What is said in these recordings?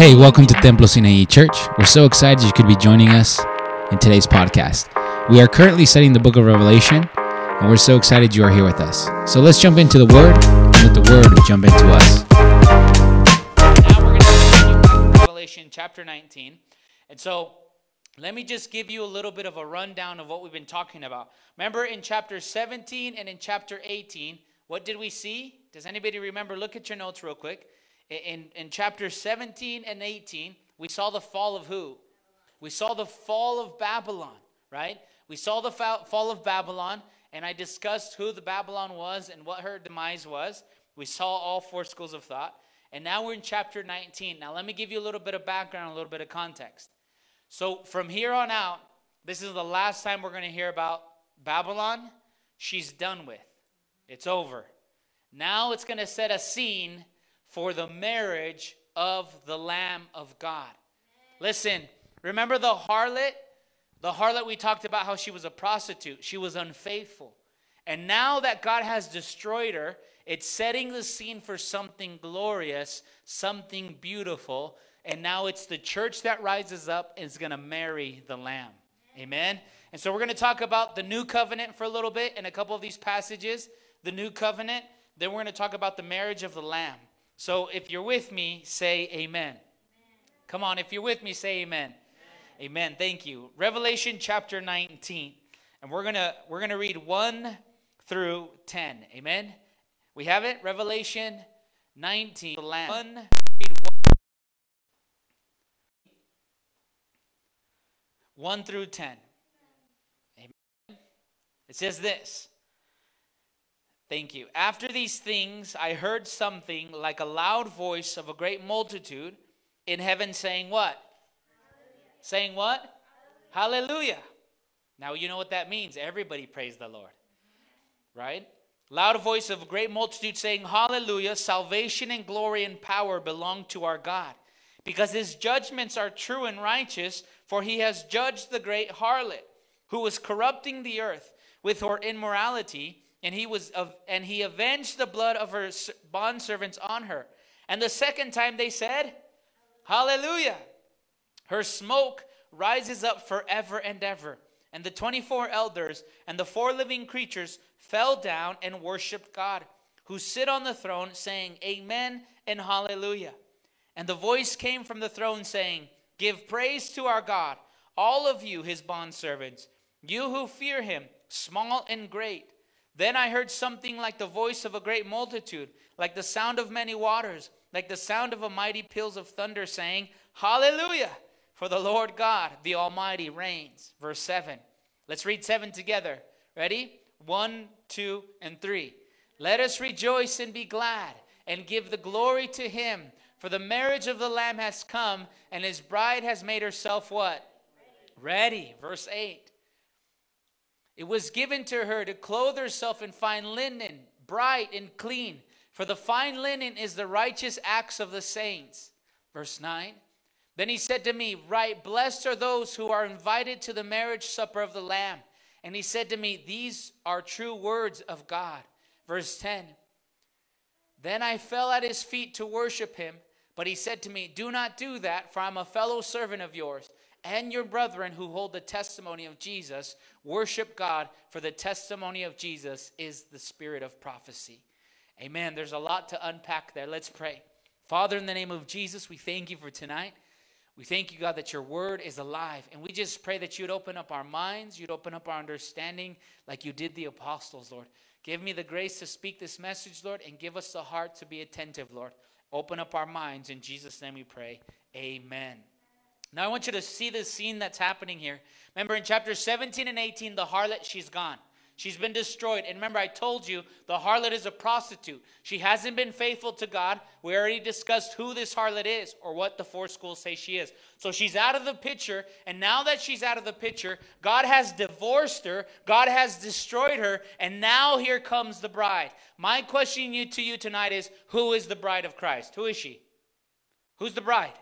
Hey, welcome to Templo Sinaí Church. We're so excited you could be joining us in today's podcast. We are currently studying the book of Revelation, and we're so excited you are here with us. So let's jump into the Word, and let the Word jump into us. Now we're going to continue Revelation chapter 19. And so let me just give you a little bit of a rundown of what we've been talking about. Remember in chapter 17 and in chapter 18, what did we see? Does anybody remember? Look at your notes real quick. In, in chapter 17 and 18, we saw the fall of who? We saw the fall of Babylon, right? We saw the fall of Babylon, and I discussed who the Babylon was and what her demise was. We saw all four schools of thought. And now we're in chapter 19. Now, let me give you a little bit of background, a little bit of context. So, from here on out, this is the last time we're going to hear about Babylon. She's done with, it's over. Now it's going to set a scene for the marriage of the Lamb of God. Listen, remember the harlot? The harlot, we talked about how she was a prostitute, she was unfaithful. And now that God has destroyed her, it's setting the scene for something glorious, something beautiful. And now it's the church that rises up and is going to marry the Lamb. Amen. And so we're going to talk about the new covenant for a little bit in a couple of these passages. The new covenant. Then we're going to talk about the marriage of the Lamb. So if you're with me, say amen. amen. Come on, if you're with me, say amen. amen. Amen. Thank you. Revelation chapter 19. And we're going to we're going to read 1 through 10. Amen. We have it. Revelation 19. One. Read 1 1 through 10. Amen. It says this. Thank you. After these things, I heard something like a loud voice of a great multitude in heaven saying, What? Hallelujah. Saying what? Hallelujah. Hallelujah. Now, you know what that means. Everybody praise the Lord. Right? Loud voice of a great multitude saying, Hallelujah. Salvation and glory and power belong to our God, because his judgments are true and righteous, for he has judged the great harlot who was corrupting the earth with her immorality and he was of, and he avenged the blood of her bondservants on her. And the second time they said, Hallelujah. Her smoke rises up forever and ever. And the 24 elders and the four living creatures fell down and worshiped God, who sit on the throne, saying, Amen and Hallelujah. And the voice came from the throne, saying, Give praise to our God, all of you, his bondservants, you who fear him, small and great. Then I heard something like the voice of a great multitude, like the sound of many waters, like the sound of a mighty peals of thunder, saying, Hallelujah! For the Lord God, the Almighty, reigns. Verse 7. Let's read 7 together. Ready? 1, 2, and 3. Let us rejoice and be glad and give the glory to him. For the marriage of the Lamb has come, and his bride has made herself what? Ready. Ready. Verse 8. It was given to her to clothe herself in fine linen, bright and clean, for the fine linen is the righteous acts of the saints. Verse 9. Then he said to me, Right, blessed are those who are invited to the marriage supper of the Lamb. And he said to me, These are true words of God. Verse 10. Then I fell at his feet to worship him, but he said to me, Do not do that, for I'm a fellow servant of yours and your brethren who hold the testimony of Jesus worship God, for the testimony of Jesus is the spirit of prophecy. Amen. There's a lot to unpack there. Let's pray. Father, in the name of Jesus, we thank you for tonight. We thank you, God, that your word is alive. And we just pray that you'd open up our minds, you'd open up our understanding like you did the apostles, Lord. Give me the grace to speak this message, Lord, and give us the heart to be attentive, Lord. Open up our minds. In Jesus' name we pray. Amen. Now I want you to see the scene that's happening here. Remember in chapter 17 and 18, the harlot, she's gone. She's been destroyed. And remember, I told you the harlot is a prostitute. She hasn't been faithful to God. We already discussed who this harlot is or what the four schools say she is. So she's out of the picture. And now that she's out of the picture, God has divorced her, God has destroyed her. And now here comes the bride. My question to you tonight is who is the bride of Christ? Who is she? Who's the bride?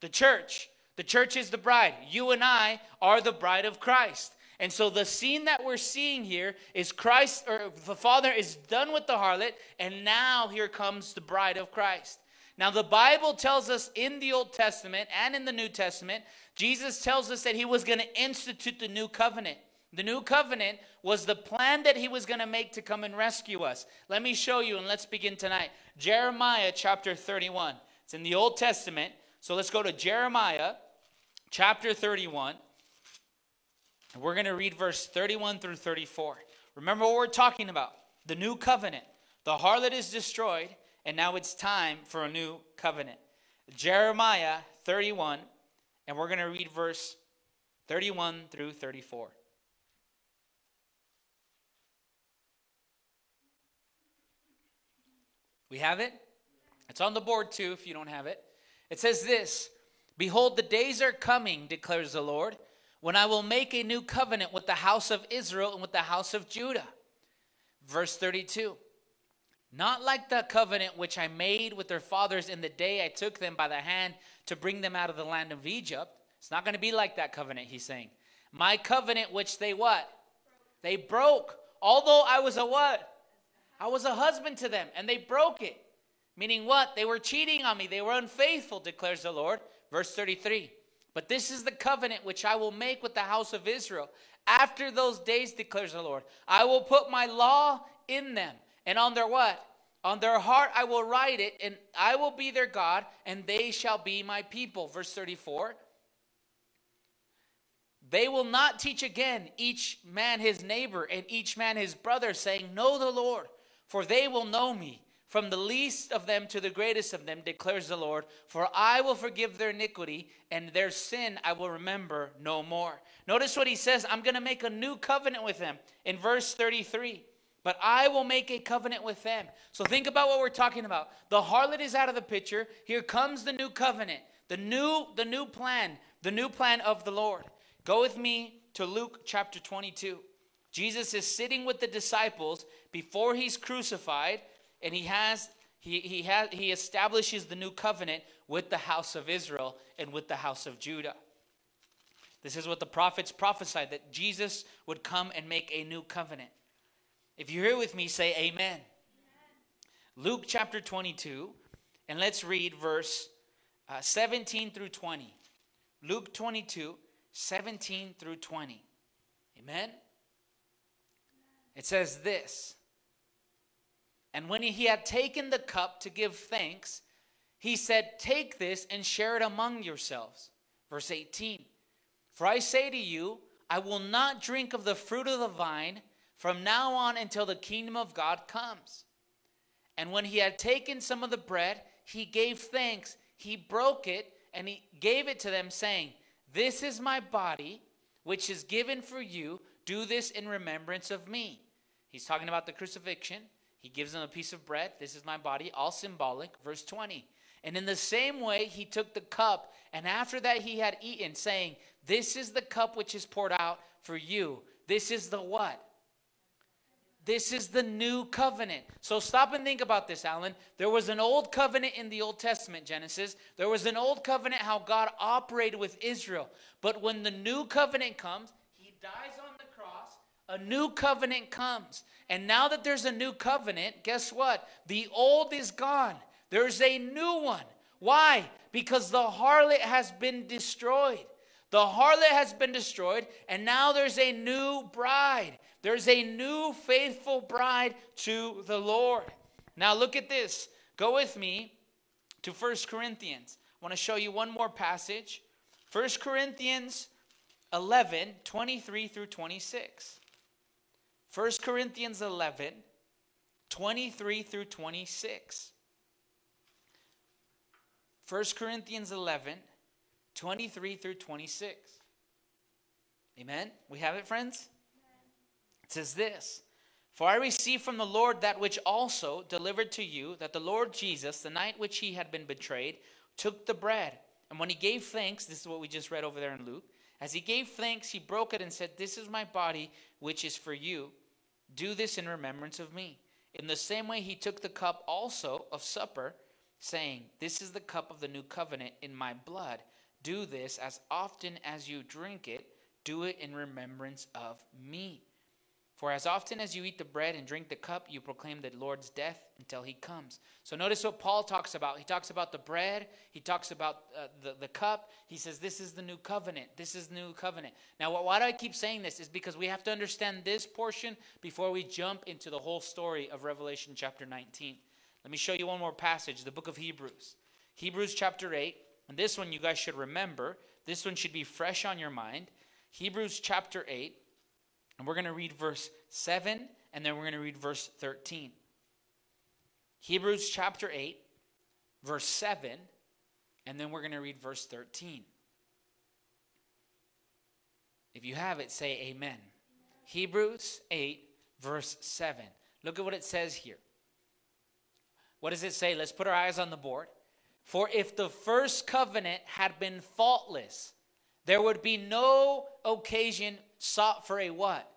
The church. The church is the bride. You and I are the bride of Christ. And so the scene that we're seeing here is Christ, or the Father is done with the harlot, and now here comes the bride of Christ. Now, the Bible tells us in the Old Testament and in the New Testament, Jesus tells us that he was going to institute the new covenant. The new covenant was the plan that he was going to make to come and rescue us. Let me show you, and let's begin tonight. Jeremiah chapter 31. It's in the Old Testament. So let's go to Jeremiah chapter 31. And we're going to read verse 31 through 34. Remember what we're talking about the new covenant. The harlot is destroyed, and now it's time for a new covenant. Jeremiah 31, and we're going to read verse 31 through 34. We have it? It's on the board too if you don't have it. It says this Behold, the days are coming, declares the Lord, when I will make a new covenant with the house of Israel and with the house of Judah. Verse 32 Not like the covenant which I made with their fathers in the day I took them by the hand to bring them out of the land of Egypt. It's not going to be like that covenant, he's saying. My covenant which they what? They broke. Although I was a what? I was a husband to them, and they broke it. Meaning what? They were cheating on me. They were unfaithful, declares the Lord. Verse 33. But this is the covenant which I will make with the house of Israel. After those days, declares the Lord, I will put my law in them. And on their what? On their heart I will write it, and I will be their God, and they shall be my people. Verse 34. They will not teach again each man his neighbor and each man his brother, saying, Know the Lord, for they will know me from the least of them to the greatest of them, declares the Lord. For I will forgive their iniquity, and their sin I will remember no more. Notice what he says I'm going to make a new covenant with them in verse 33. But I will make a covenant with them. So think about what we're talking about. The harlot is out of the picture. Here comes the new covenant, the new, the new plan, the new plan of the Lord. Go with me to Luke chapter 22. Jesus is sitting with the disciples before he's crucified and he has he, he, has, he establishes the new covenant with the house of Israel and with the house of Judah. This is what the prophets prophesied that Jesus would come and make a new covenant. If you're here with me, say amen. amen. Luke chapter 22, and let's read verse uh, 17 through 20. Luke 22, 17 through 20. Amen? It says this and when he had taken the cup to give thanks, he said, Take this and share it among yourselves. Verse 18 For I say to you, I will not drink of the fruit of the vine from now on until the kingdom of God comes. And when he had taken some of the bread, he gave thanks. He broke it and he gave it to them, saying, This is my body, which is given for you. Do this in remembrance of me. He's talking about the crucifixion. He gives them a piece of bread. This is my body, all symbolic. Verse 20. And in the same way, he took the cup, and after that, he had eaten, saying, This is the cup which is poured out for you. This is the what? This is the new covenant. So stop and think about this, Alan. There was an old covenant in the Old Testament, Genesis. There was an old covenant how God operated with Israel. But when the new covenant comes, he dies on a new covenant comes. And now that there's a new covenant, guess what? The old is gone. There's a new one. Why? Because the harlot has been destroyed. The harlot has been destroyed, and now there's a new bride. There's a new faithful bride to the Lord. Now look at this. Go with me to First Corinthians. I want to show you one more passage. First Corinthians 11, 23 through 26. 1 Corinthians 11, 23 through 26. 1 Corinthians 11, 23 through 26. Amen? We have it, friends? It says this For I received from the Lord that which also delivered to you, that the Lord Jesus, the night which he had been betrayed, took the bread. And when he gave thanks, this is what we just read over there in Luke. As he gave thanks, he broke it and said, This is my body, which is for you. Do this in remembrance of me. In the same way, he took the cup also of supper, saying, This is the cup of the new covenant in my blood. Do this as often as you drink it, do it in remembrance of me. For as often as you eat the bread and drink the cup, you proclaim the Lord's death until he comes. So notice what Paul talks about. He talks about the bread, he talks about uh, the, the cup. He says, This is the new covenant. This is new covenant. Now, why do I keep saying this? Is because we have to understand this portion before we jump into the whole story of Revelation chapter 19. Let me show you one more passage, the book of Hebrews. Hebrews chapter 8. And this one you guys should remember. This one should be fresh on your mind. Hebrews chapter 8. And we're going to read verse 7 and then we're going to read verse 13. Hebrews chapter 8, verse 7, and then we're going to read verse 13. If you have it, say amen. amen. Hebrews 8, verse 7. Look at what it says here. What does it say? Let's put our eyes on the board. For if the first covenant had been faultless, there would be no occasion sought for a what?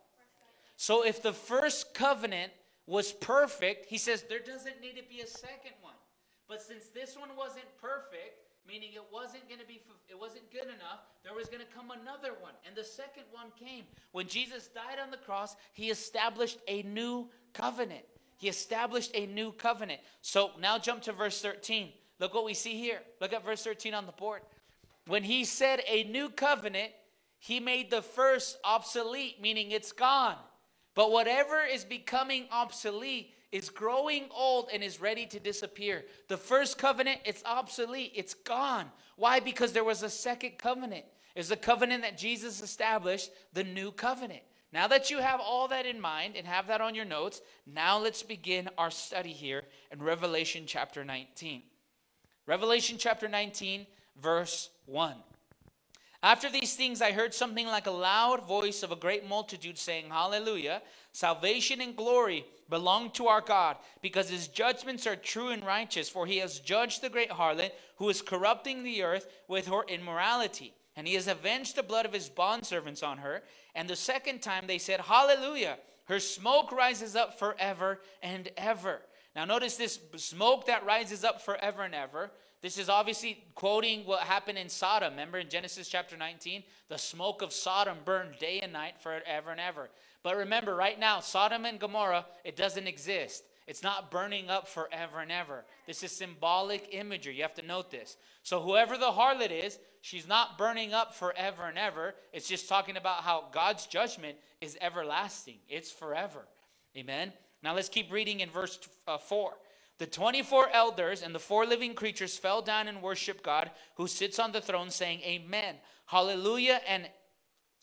So if the first covenant was perfect, he says there doesn't need to be a second one. But since this one wasn't perfect, meaning it wasn't going to be it wasn't good enough, there was going to come another one. And the second one came. When Jesus died on the cross, he established a new covenant. He established a new covenant. So now jump to verse 13. Look what we see here. Look at verse 13 on the board. When he said a new covenant, he made the first obsolete, meaning it's gone. But whatever is becoming obsolete is growing old and is ready to disappear. The first covenant, it's obsolete, it's gone. Why? Because there was a second covenant. It's the covenant that Jesus established, the new covenant. Now that you have all that in mind and have that on your notes, now let's begin our study here in Revelation chapter 19. Revelation chapter 19, verse 1. After these things, I heard something like a loud voice of a great multitude saying, Hallelujah! Salvation and glory belong to our God, because his judgments are true and righteous, for he has judged the great harlot who is corrupting the earth with her immorality. And he has avenged the blood of his bondservants on her. And the second time they said, Hallelujah! Her smoke rises up forever and ever. Now, notice this smoke that rises up forever and ever. This is obviously quoting what happened in Sodom. Remember in Genesis chapter 19? The smoke of Sodom burned day and night forever and ever. But remember, right now, Sodom and Gomorrah, it doesn't exist. It's not burning up forever and ever. This is symbolic imagery. You have to note this. So, whoever the harlot is, she's not burning up forever and ever. It's just talking about how God's judgment is everlasting, it's forever. Amen. Now, let's keep reading in verse uh, 4. The 24 elders and the four living creatures fell down and worshiped God who sits on the throne, saying, Amen. Hallelujah. And,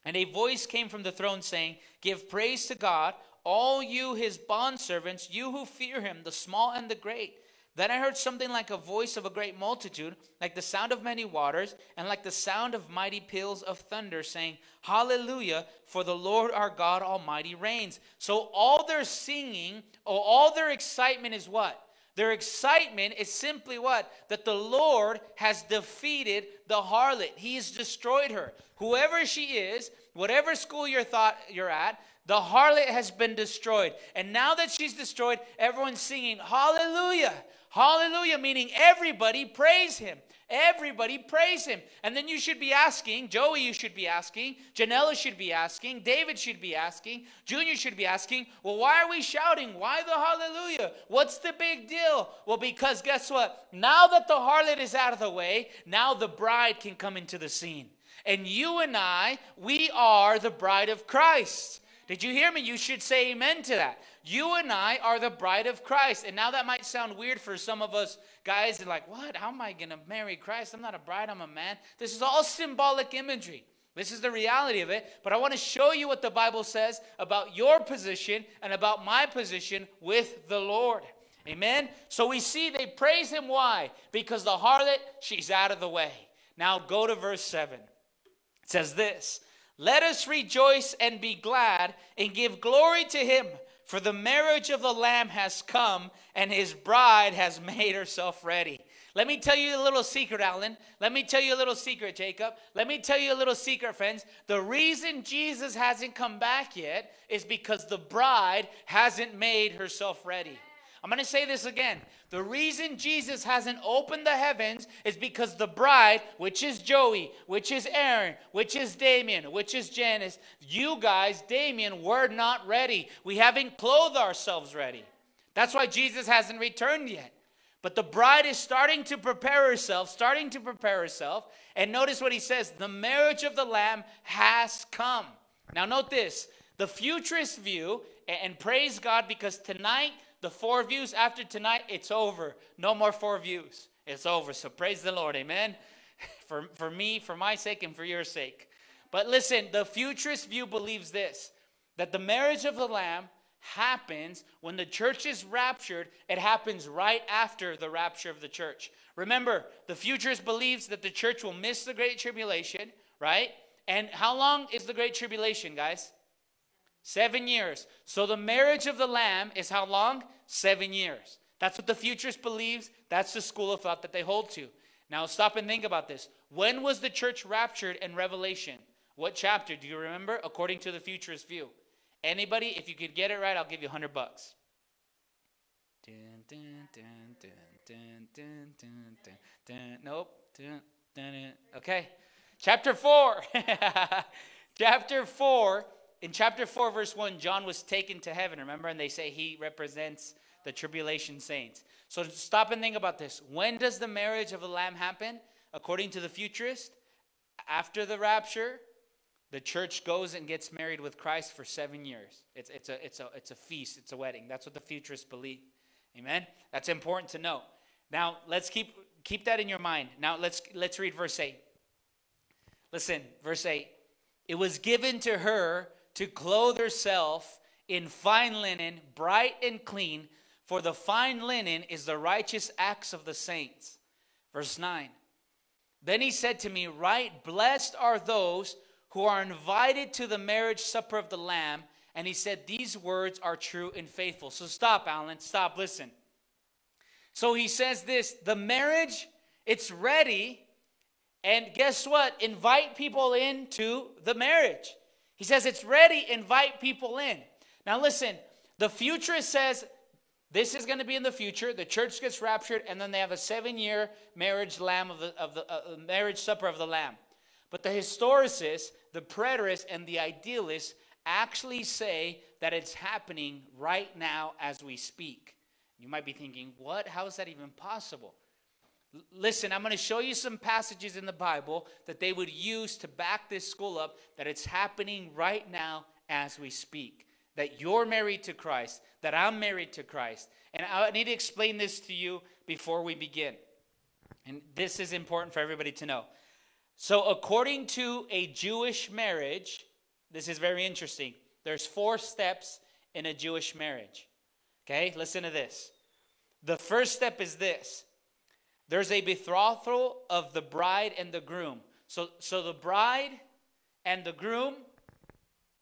and a voice came from the throne saying, Give praise to God, all you his bondservants, you who fear him, the small and the great. Then I heard something like a voice of a great multitude, like the sound of many waters, and like the sound of mighty peals of thunder, saying, Hallelujah, for the Lord our God Almighty reigns. So all their singing, or all their excitement is what? Their excitement is simply what? That the Lord has defeated the harlot. He has destroyed her. Whoever she is, whatever school you're thought you're at, the harlot has been destroyed. And now that she's destroyed, everyone's singing hallelujah. Hallelujah, meaning everybody praise him. Everybody praise him. And then you should be asking, Joey, you should be asking, Janella should be asking, David should be asking, Junior should be asking, well, why are we shouting? Why the hallelujah? What's the big deal? Well, because guess what? Now that the harlot is out of the way, now the bride can come into the scene. And you and I, we are the bride of Christ. Did you hear me? You should say amen to that. You and I are the bride of Christ. And now that might sound weird for some of us guys. They're like, what? How am I going to marry Christ? I'm not a bride, I'm a man. This is all symbolic imagery. This is the reality of it. But I want to show you what the Bible says about your position and about my position with the Lord. Amen. So we see they praise him. Why? Because the harlot, she's out of the way. Now go to verse 7. It says this Let us rejoice and be glad and give glory to him for the marriage of the Lamb has come, and his bride has made herself ready. Let me tell you a little secret, Alan. Let me tell you a little secret, Jacob. Let me tell you a little secret, friends. The reason Jesus hasn't come back yet is because the bride hasn't made herself ready. I'm going to say this again. The reason Jesus hasn't opened the heavens is because the bride, which is Joey, which is Aaron, which is Damien, which is Janice, you guys, Damien, we're not ready. We haven't clothed ourselves ready. That's why Jesus hasn't returned yet. But the bride is starting to prepare herself, starting to prepare herself. And notice what he says the marriage of the Lamb has come. Now, note this the futurist view, and praise God because tonight, the four views after tonight, it's over. No more four views. It's over. So praise the Lord. Amen. For, for me, for my sake, and for your sake. But listen, the futurist view believes this that the marriage of the Lamb happens when the church is raptured, it happens right after the rapture of the church. Remember, the futurist believes that the church will miss the great tribulation, right? And how long is the great tribulation, guys? Seven years. So the marriage of the Lamb is how long? Seven years. That's what the futurist believes. That's the school of thought that they hold to. Now stop and think about this. When was the church raptured in Revelation? What chapter? Do you remember? According to the futurist view. Anybody, if you could get it right, I'll give you 100 bucks. Nope. Okay. Chapter 4. chapter 4. In chapter 4, verse 1, John was taken to heaven, remember? And they say he represents the tribulation saints. So stop and think about this. When does the marriage of the Lamb happen? According to the futurist, after the rapture, the church goes and gets married with Christ for seven years. It's, it's, a, it's, a, it's a feast, it's a wedding. That's what the futurists believe. Amen? That's important to know. Now, let's keep, keep that in your mind. Now, let's, let's read verse 8. Listen, verse 8. It was given to her to clothe herself in fine linen, bright and clean, for the fine linen is the righteous acts of the saints. Verse 9. Then he said to me, Right, blessed are those who are invited to the marriage supper of the Lamb. And he said, These words are true and faithful. So stop, Alan. Stop. Listen. So he says this the marriage, it's ready. And guess what? Invite people into the marriage. He says it's ready, invite people in. Now listen, the futurist says this is going to be in the future. The church gets raptured, and then they have a seven-year marriage lamb of the, of the uh, marriage supper of the Lamb. But the historicists the preterists and the idealists actually say that it's happening right now as we speak. You might be thinking, what? How is that even possible? Listen, I'm going to show you some passages in the Bible that they would use to back this school up that it's happening right now as we speak. That you're married to Christ, that I'm married to Christ. And I need to explain this to you before we begin. And this is important for everybody to know. So, according to a Jewish marriage, this is very interesting. There's four steps in a Jewish marriage. Okay, listen to this. The first step is this there's a betrothal of the bride and the groom. So, so the bride and the groom,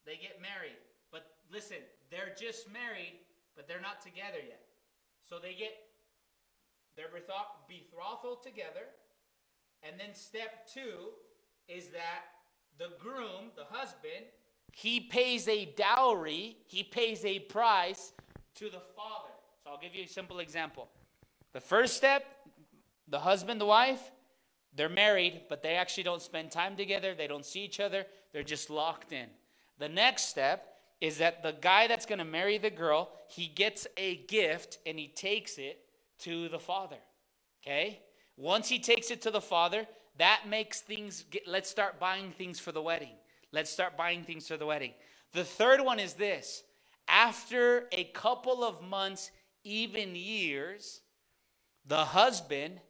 they get married. But listen, they're just married, but they're not together yet. So they get their betrothal together and then step two is that the groom, the husband, he pays a dowry, he pays a price to the father. So I'll give you a simple example. The first step, the husband, the wife, they're married, but they actually don't spend time together. They don't see each other. They're just locked in. The next step is that the guy that's going to marry the girl, he gets a gift and he takes it to the father. Okay? Once he takes it to the father, that makes things, get, let's start buying things for the wedding. Let's start buying things for the wedding. The third one is this after a couple of months, even years, the husband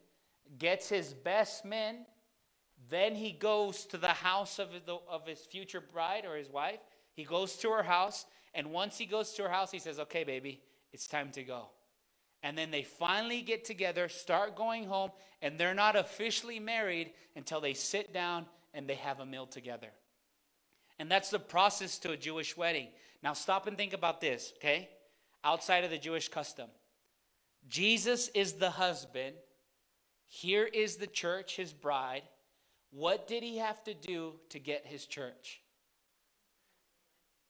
gets his best men. Then he goes to the house of, the, of his future bride or his wife. He goes to her house. And once he goes to her house, he says, Okay, baby, it's time to go. And then they finally get together, start going home, and they're not officially married until they sit down and they have a meal together. And that's the process to a Jewish wedding. Now, stop and think about this, okay? Outside of the Jewish custom, Jesus is the husband. Here is the church, his bride. What did he have to do to get his church?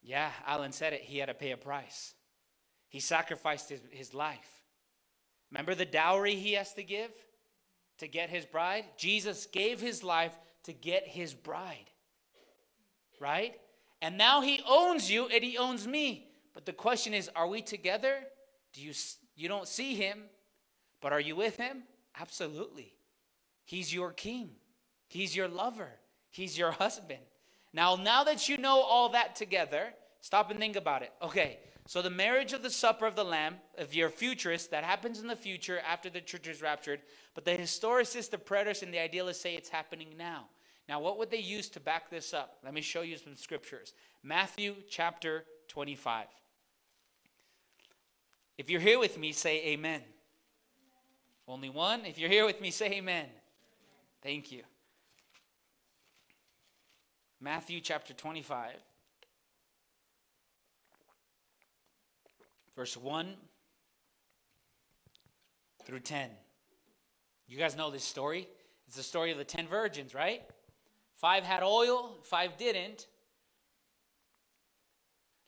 Yeah, Alan said it. He had to pay a price. He sacrificed his, his life. Remember the dowry he has to give to get his bride? Jesus gave his life to get his bride. Right? And now he owns you and he owns me. But the question is, are we together? Do you you don't see him, but are you with him? Absolutely. He's your king. He's your lover. He's your husband. Now, now that you know all that together, stop and think about it. Okay, so the marriage of the supper of the Lamb, if you're futurist, that happens in the future after the church is raptured. But the historicists, the preterists, and the idealists say it's happening now. Now, what would they use to back this up? Let me show you some scriptures. Matthew chapter 25. If you're here with me, say amen. Only one. If you're here with me, say amen. Thank you. Matthew chapter 25, verse 1 through 10. You guys know this story. It's the story of the 10 virgins, right? Five had oil, five didn't.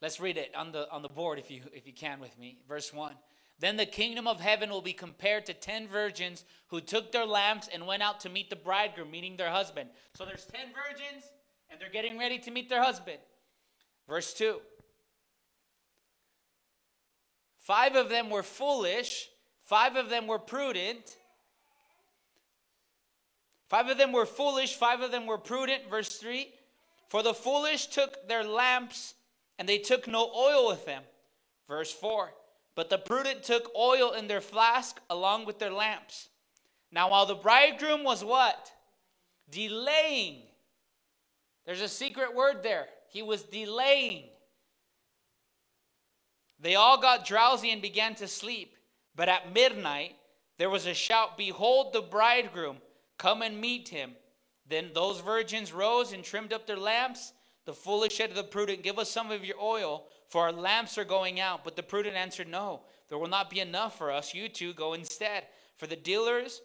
Let's read it on the on the board if you if you can with me. Verse 1. Then the kingdom of heaven will be compared to 10 virgins who took their lamps and went out to meet the bridegroom, meaning their husband. So there's 10 virgins and they're getting ready to meet their husband. Verse 2. Five of them were foolish, five of them were prudent. Five of them were foolish, five of them were prudent. Verse 3 For the foolish took their lamps, and they took no oil with them. Verse 4 But the prudent took oil in their flask along with their lamps. Now, while the bridegroom was what? Delaying. There's a secret word there. He was delaying. They all got drowsy and began to sleep. But at midnight, there was a shout Behold, the bridegroom! Come and meet him. Then those virgins rose and trimmed up their lamps. The foolish said to the prudent, Give us some of your oil, for our lamps are going out. But the prudent answered, No, there will not be enough for us. You two go instead. For the dealers,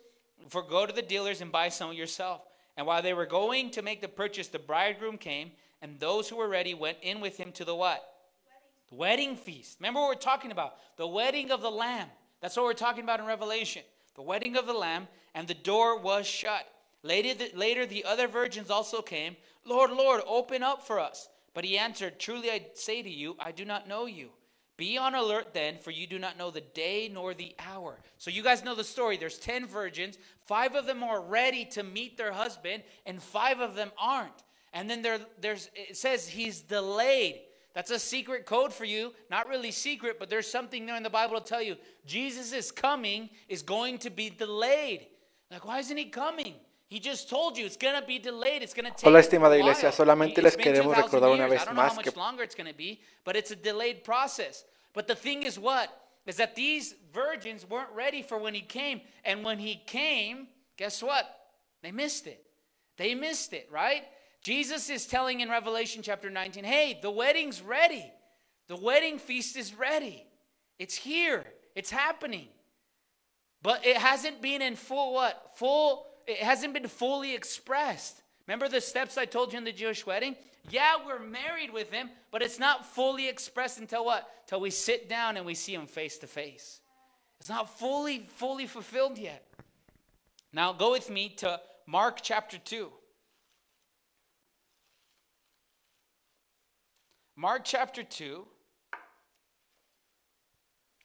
for go to the dealers and buy some yourself. And while they were going to make the purchase, the bridegroom came, and those who were ready went in with him to the what? Wedding. The wedding feast. Remember what we're talking about? The wedding of the Lamb. That's what we're talking about in Revelation. The wedding of the Lamb and the door was shut. Later the, later, the other virgins also came. Lord, Lord, open up for us. But he answered, Truly I say to you, I do not know you. Be on alert then, for you do not know the day nor the hour. So you guys know the story. There's 10 virgins. Five of them are ready to meet their husband, and five of them aren't. And then there, there's it says he's delayed. That's a secret code for you. Not really secret, but there's something there in the Bible to tell you. Jesus is coming is going to be delayed. Like, why isn't he coming? He just told you it's going to be delayed. It's going to take Hola, estimada iglesia. Solamente les queremos recordar una vez más que longer it's going to be, but it's a delayed process. But the thing is what? Is that these virgins weren't ready for when he came. And when he came, guess what? They missed it. They missed it, right? Jesus is telling in Revelation chapter 19, hey, the wedding's ready. The wedding feast is ready. It's here. It's happening. But it hasn't been in full what? Full, it hasn't been fully expressed. Remember the steps I told you in the Jewish wedding? Yeah, we're married with him, but it's not fully expressed until what? Till we sit down and we see him face to face. It's not fully, fully fulfilled yet. Now go with me to Mark chapter 2. Mark chapter 2,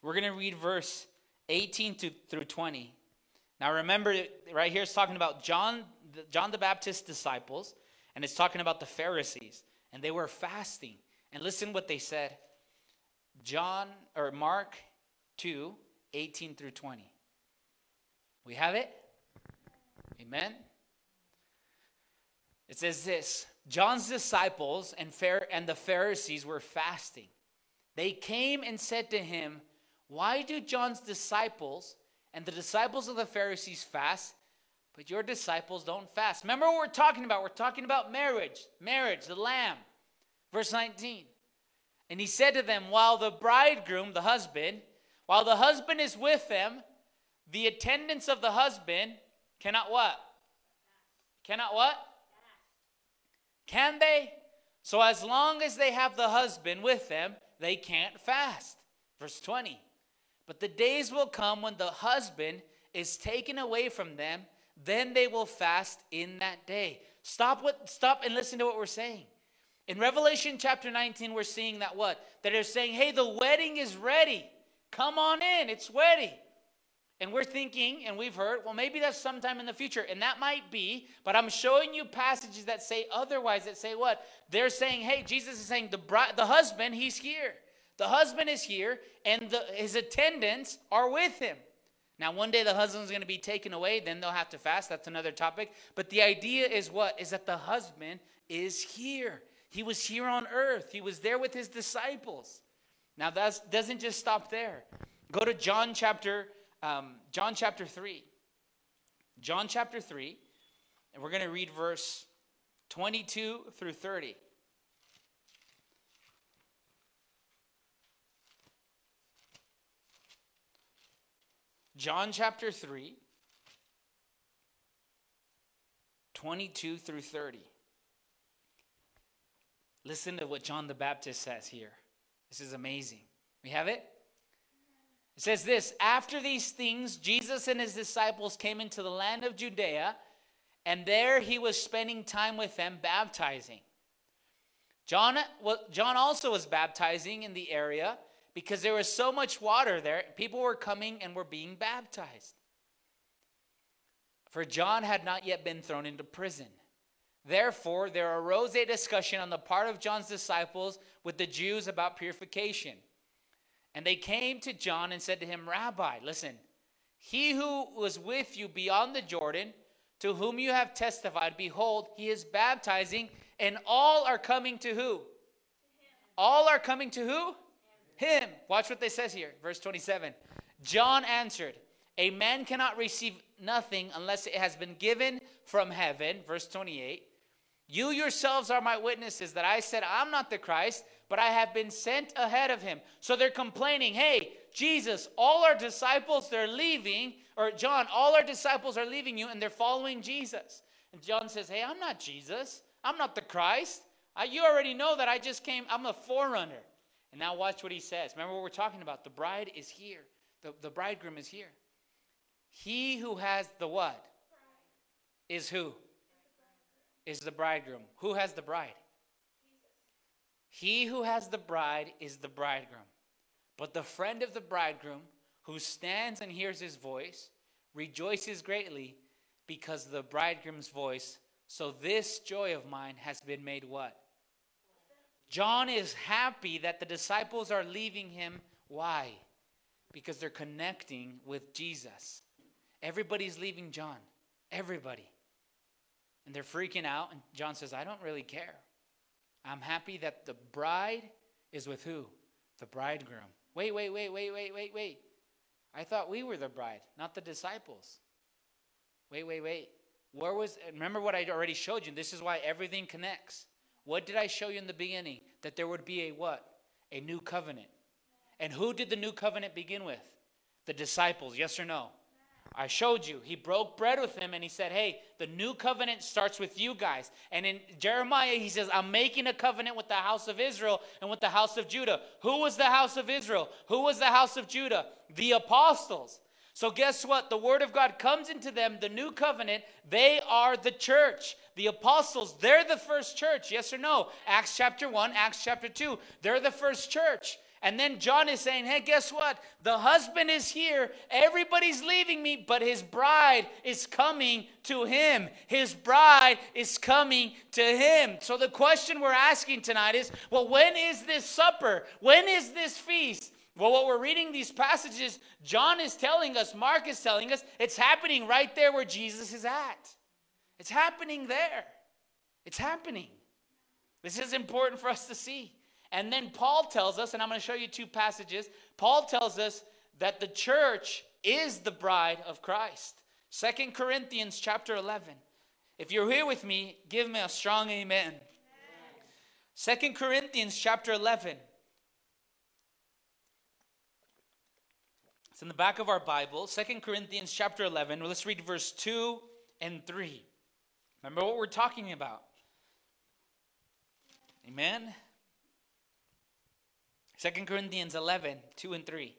we're going to read verse 18 to, through 20. Now remember, right here it's talking about John, John the Baptist's disciples, and it's talking about the Pharisees. And they were fasting. And listen what they said. John, or Mark 2, 18 through 20. We have it? Amen. It says this John's disciples and, and the Pharisees were fasting. They came and said to him, Why do John's disciples and the disciples of the Pharisees fast, but your disciples don't fast? Remember what we're talking about? We're talking about marriage, marriage, the lamb. Verse 19. And he said to them, While the bridegroom, the husband, while the husband is with them, the attendants of the husband cannot what? Cannot what? Can they? So as long as they have the husband with them, they can't fast. Verse 20. But the days will come when the husband is taken away from them, then they will fast in that day. Stop what stop and listen to what we're saying. In Revelation chapter 19, we're seeing that what? That they're saying, hey, the wedding is ready. Come on in, it's ready. And we're thinking, and we've heard, well, maybe that's sometime in the future. And that might be, but I'm showing you passages that say otherwise, that say what? They're saying, hey, Jesus is saying the bride, the husband, he's here. The husband is here, and the, his attendants are with him. Now, one day the husband's going to be taken away, then they'll have to fast. That's another topic. But the idea is what? Is that the husband is here. He was here on earth, he was there with his disciples. Now, that doesn't just stop there. Go to John chapter um, John chapter 3. John chapter 3, and we're going to read verse 22 through 30. John chapter 3, 22 through 30. Listen to what John the Baptist says here. This is amazing. We have it? It says this After these things, Jesus and his disciples came into the land of Judea, and there he was spending time with them, baptizing. John, well, John also was baptizing in the area because there was so much water there. People were coming and were being baptized. For John had not yet been thrown into prison. Therefore, there arose a discussion on the part of John's disciples with the Jews about purification. And they came to John and said to him, Rabbi, listen, he who was with you beyond the Jordan, to whom you have testified, behold, he is baptizing, and all are coming to who? All are coming to who? Him. Watch what they says here, verse 27. John answered, A man cannot receive nothing unless it has been given from heaven. Verse 28. You yourselves are my witnesses that I said, I'm not the Christ, but I have been sent ahead of him. So they're complaining, hey, Jesus, all our disciples, they're leaving, or John, all our disciples are leaving you and they're following Jesus. And John says, hey, I'm not Jesus. I'm not the Christ. I, you already know that I just came, I'm a forerunner. And now watch what he says. Remember what we're talking about. The bride is here, the, the bridegroom is here. He who has the what? Is who? is the bridegroom. Who has the bride? He who has the bride is the bridegroom. But the friend of the bridegroom, who stands and hears his voice, rejoices greatly because of the bridegroom's voice. So this joy of mine has been made what? John is happy that the disciples are leaving him. Why? Because they're connecting with Jesus. Everybody's leaving John. Everybody. And they're freaking out. And John says, I don't really care. I'm happy that the bride is with who? The bridegroom. Wait, wait, wait, wait, wait, wait, wait. I thought we were the bride, not the disciples. Wait, wait, wait. Where was, remember what I already showed you? This is why everything connects. What did I show you in the beginning? That there would be a what? A new covenant. And who did the new covenant begin with? The disciples, yes or no? I showed you. He broke bread with them and he said, Hey, the new covenant starts with you guys. And in Jeremiah, he says, I'm making a covenant with the house of Israel and with the house of Judah. Who was the house of Israel? Who was the house of Judah? The apostles. So, guess what? The word of God comes into them, the new covenant. They are the church. The apostles, they're the first church. Yes or no? Acts chapter 1, Acts chapter 2. They're the first church. And then John is saying, hey, guess what? The husband is here. Everybody's leaving me, but his bride is coming to him. His bride is coming to him. So the question we're asking tonight is, well, when is this supper? When is this feast? Well, what we're reading these passages, John is telling us, Mark is telling us, it's happening right there where Jesus is at. It's happening there. It's happening. This is important for us to see. And then Paul tells us, and I'm going to show you two passages. Paul tells us that the church is the bride of Christ. Second Corinthians chapter 11. If you're here with me, give me a strong amen. Second Corinthians chapter 11. In the back of our Bible, Second Corinthians chapter 11. Well, let's read verse 2 and 3. Remember what we're talking about. Amen. 2 Corinthians 11, 2 and 3.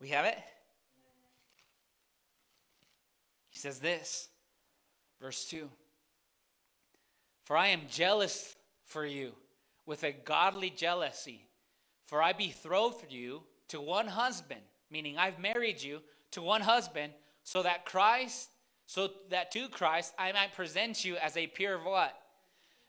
We have it? He says this, verse 2 For I am jealous for you with a godly jealousy, for I betrothed you to one husband, meaning I've married you to one husband, so that Christ, so that to Christ I might present you as a pure what?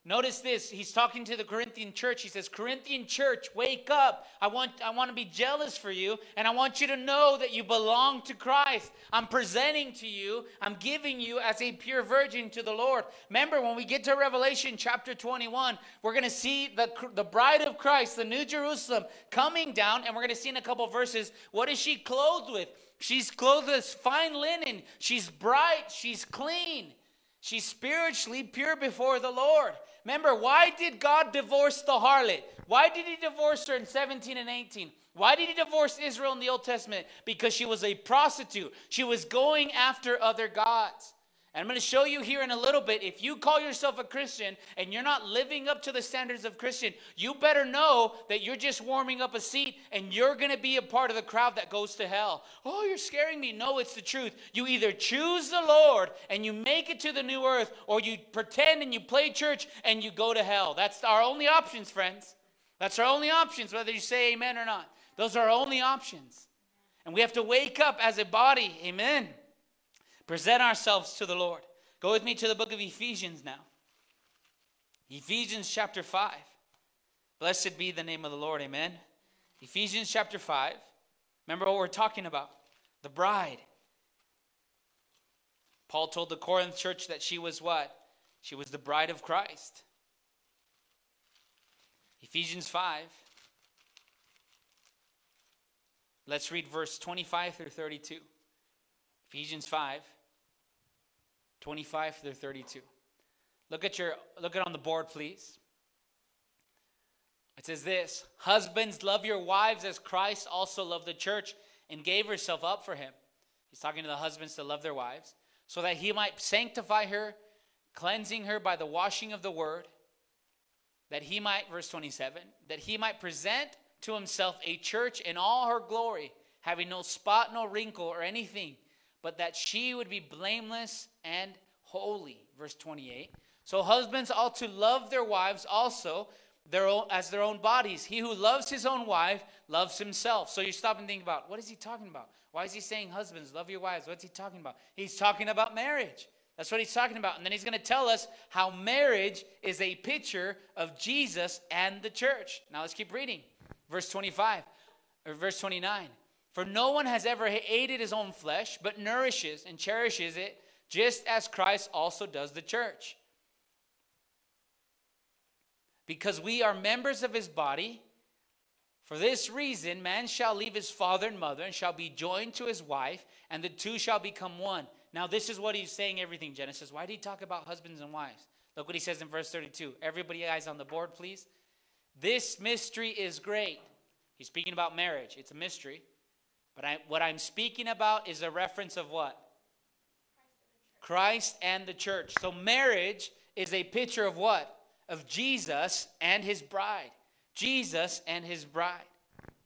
Notice this. He's talking to the Corinthian church. He says, Corinthian church, wake up. I want, I want to be jealous for you, and I want you to know that you belong to Christ. I'm presenting to you, I'm giving you as a pure virgin to the Lord. Remember, when we get to Revelation chapter 21, we're going to see the, the bride of Christ, the New Jerusalem, coming down, and we're going to see in a couple verses what is she clothed with? She's clothed with fine linen. She's bright. She's clean. She's spiritually pure before the Lord. Remember, why did God divorce the harlot? Why did he divorce her in 17 and 18? Why did he divorce Israel in the Old Testament? Because she was a prostitute. She was going after other gods. And I'm going to show you here in a little bit if you call yourself a Christian and you're not living up to the standards of Christian, you better know that you're just warming up a seat and you're going to be a part of the crowd that goes to hell. Oh, you're scaring me. No, it's the truth. You either choose the Lord and you make it to the new earth, or you pretend and you play church and you go to hell. That's our only options, friends. That's our only options, whether you say amen or not. Those are our only options. And we have to wake up as a body. Amen present ourselves to the Lord. Go with me to the book of Ephesians now. Ephesians chapter 5. Blessed be the name of the Lord. Amen. Ephesians chapter 5. Remember what we're talking about the bride. Paul told the Corinth church that she was what? She was the bride of Christ. Ephesians 5. Let's read verse 25 through 32. Ephesians 5. 25 through 32. Look at your look at on the board, please. It says this Husbands, love your wives as Christ also loved the church and gave herself up for him. He's talking to the husbands to love their wives, so that he might sanctify her, cleansing her by the washing of the word, that he might, verse 27, that he might present to himself a church in all her glory, having no spot, no wrinkle, or anything but that she would be blameless and holy. Verse 28. So husbands ought to love their wives also their own, as their own bodies. He who loves his own wife loves himself. So you stop and think about what is he talking about? Why is he saying husbands love your wives? What's he talking about? He's talking about marriage. That's what he's talking about. And then he's going to tell us how marriage is a picture of Jesus and the church. Now let's keep reading. Verse 25 or verse 29. For no one has ever hated his own flesh, but nourishes and cherishes it, just as Christ also does the church. Because we are members of his body. For this reason, man shall leave his father and mother and shall be joined to his wife, and the two shall become one. Now, this is what he's saying everything, Genesis. Why did he talk about husbands and wives? Look what he says in verse 32. Everybody, eyes on the board, please. This mystery is great. He's speaking about marriage, it's a mystery. But I, what I'm speaking about is a reference of what? Christ and the church. So marriage is a picture of what? Of Jesus and his bride. Jesus and his bride.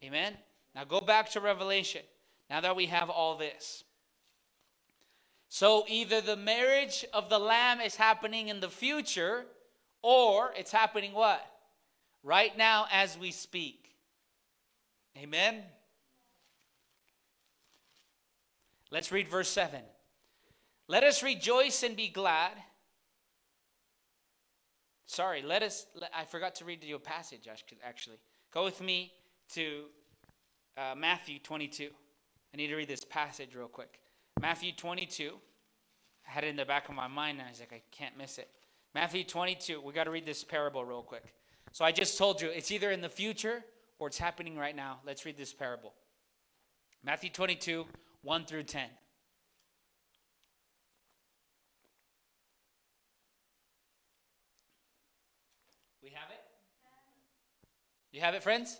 Amen? Now go back to Revelation. Now that we have all this. So either the marriage of the Lamb is happening in the future, or it's happening what? Right now as we speak. Amen? Let's read verse 7. Let us rejoice and be glad. Sorry, let us, I forgot to read you a passage actually. Go with me to uh, Matthew 22. I need to read this passage real quick. Matthew 22. I had it in the back of my mind and I was like, I can't miss it. Matthew 22. We got to read this parable real quick. So I just told you it's either in the future or it's happening right now. Let's read this parable. Matthew 22, 1 through 10. We have it? You have it, friends?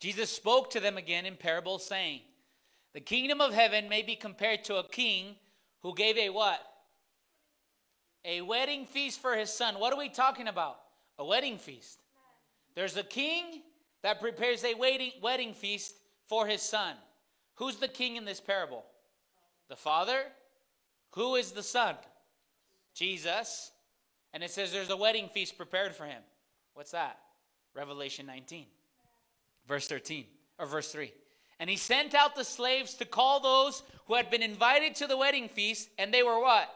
Jesus spoke to them again in parables, saying, The kingdom of heaven may be compared to a king who gave a what? A wedding feast for his son. What are we talking about? A wedding feast. There's a king that prepares a wedding, wedding feast for his son. Who's the king in this parable? The Father. Who is the Son? Jesus. And it says there's a wedding feast prepared for him. What's that? Revelation 19, verse 13, or verse 3. And he sent out the slaves to call those who had been invited to the wedding feast, and they were what?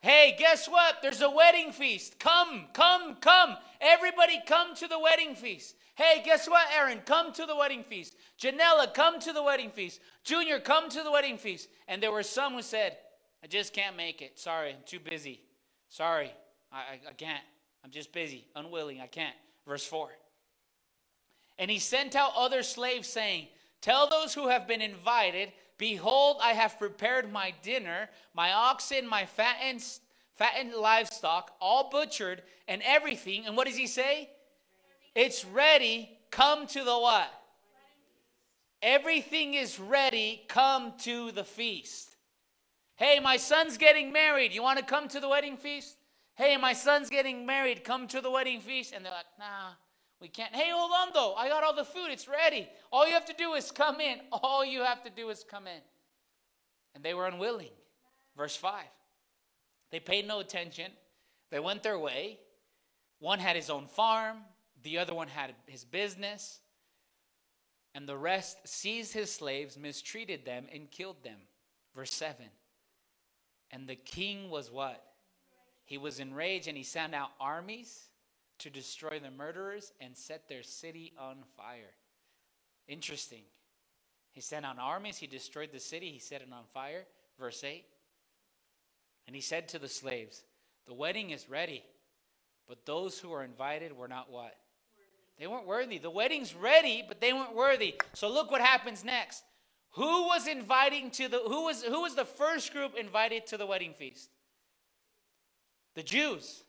Hey, guess what? There's a wedding feast. Come, come, come. Everybody come to the wedding feast. Hey, guess what, Aaron? Come to the wedding feast. Janella, come to the wedding feast. Junior, come to the wedding feast. And there were some who said, I just can't make it. Sorry, I'm too busy. Sorry, I, I, I can't. I'm just busy, unwilling. I can't. Verse 4. And he sent out other slaves, saying, Tell those who have been invited, Behold, I have prepared my dinner, my oxen, my fattened, fattened livestock, all butchered, and everything. And what does he say? It's ready. Come to the what? Everything is ready. Come to the feast. Hey, my son's getting married. You want to come to the wedding feast? Hey, my son's getting married. Come to the wedding feast. And they're like, nah, we can't. Hey, hold on though. I got all the food. It's ready. All you have to do is come in. All you have to do is come in. And they were unwilling. Verse 5. They paid no attention. They went their way. One had his own farm, the other one had his business. And the rest seized his slaves, mistreated them, and killed them. Verse 7. And the king was what? He was enraged and he sent out armies to destroy the murderers and set their city on fire. Interesting. He sent out armies, he destroyed the city, he set it on fire. Verse 8. And he said to the slaves, The wedding is ready, but those who are invited were not what? They weren't worthy. The wedding's ready, but they weren't worthy. So look what happens next. Who was inviting to the who was who was the first group invited to the wedding feast? The Jews.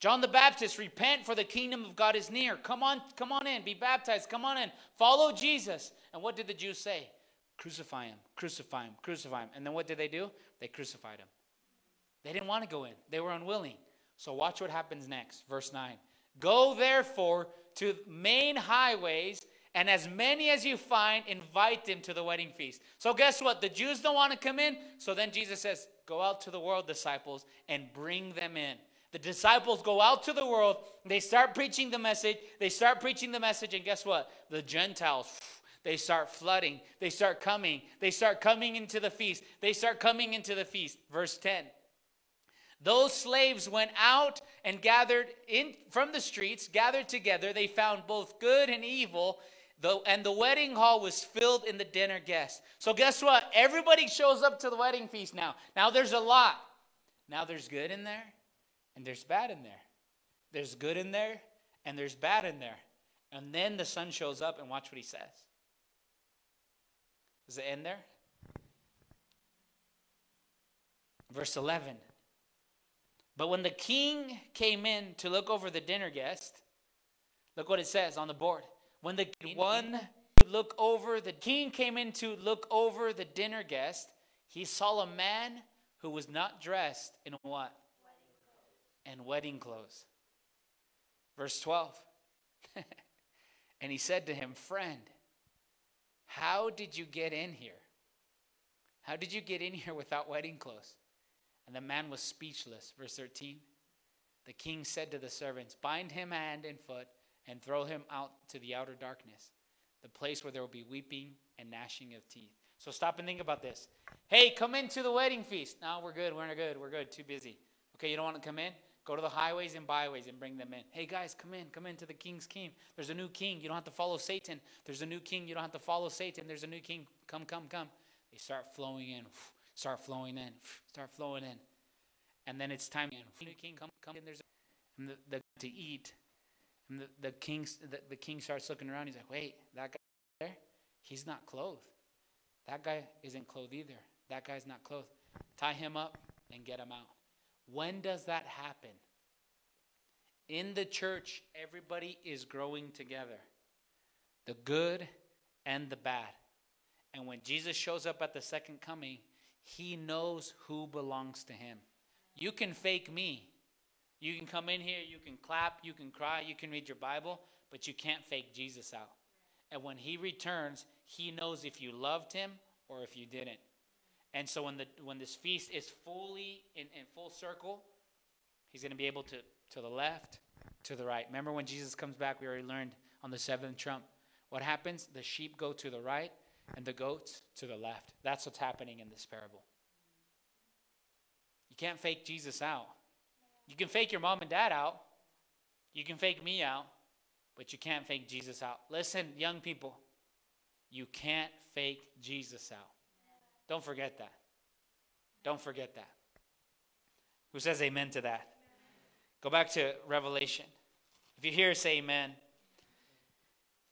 John the Baptist, repent for the kingdom of God is near. Come on, come on in, be baptized, come on in, follow Jesus. And what did the Jews say? Crucify him, crucify him, crucify him. And then what did they do? They crucified him. They didn't want to go in, they were unwilling. So watch what happens next. Verse 9. Go therefore to main highways, and as many as you find, invite them to the wedding feast. So guess what? The Jews don't want to come in. So then Jesus says, Go out to the world, disciples, and bring them in. The disciples go out to the world, they start preaching the message, they start preaching the message, and guess what? The Gentiles, they start flooding, they start coming, they start coming into the feast, they start coming into the feast. Verse 10. Those slaves went out and gathered in from the streets, gathered together. They found both good and evil, though, and the wedding hall was filled in the dinner guests. So guess what? Everybody shows up to the wedding feast now. Now there's a lot. Now there's good in there, and there's bad in there. There's good in there, and there's bad in there. And then the son shows up, and watch what he says. Does it end there? Verse 11. But when the king came in to look over the dinner guest, look what it says on the board. When the one look over the king came in to look over the dinner guest, he saw a man who was not dressed in what? and wedding clothes. Verse 12. and he said to him, Friend, how did you get in here? How did you get in here without wedding clothes? And the man was speechless. Verse 13. The king said to the servants, Bind him hand and foot and throw him out to the outer darkness, the place where there will be weeping and gnashing of teeth. So stop and think about this. Hey, come into the wedding feast. No, we're good. We're good. We're good. Too busy. Okay, you don't want to come in? Go to the highways and byways and bring them in. Hey guys, come in, come into the king's king. There's a new king. You don't have to follow Satan. There's a new king. You don't have to follow Satan. There's a new king. Come, come, come. They start flowing in, start flowing in, start flowing in. And then it's time. New king, come, come in. There's and the, the, to eat. And the, the, king, the, the king starts looking around. He's like, wait, that guy there, he's not clothed. That guy isn't clothed either. That guy's not clothed. Tie him up and get him out. When does that happen? In the church, everybody is growing together the good and the bad. And when Jesus shows up at the second coming, he knows who belongs to him. You can fake me. You can come in here, you can clap, you can cry, you can read your Bible, but you can't fake Jesus out. And when he returns, he knows if you loved him or if you didn't. And so when the when this feast is fully in, in full circle, he's going to be able to to the left, to the right. Remember when Jesus comes back, we already learned on the seventh trump. What happens? The sheep go to the right and the goats to the left. That's what's happening in this parable. You can't fake Jesus out. You can fake your mom and dad out. You can fake me out, but you can't fake Jesus out. Listen, young people, you can't fake Jesus out. Don't forget that. Don't forget that. Who says amen to that? Go back to Revelation. If you hear, say amen.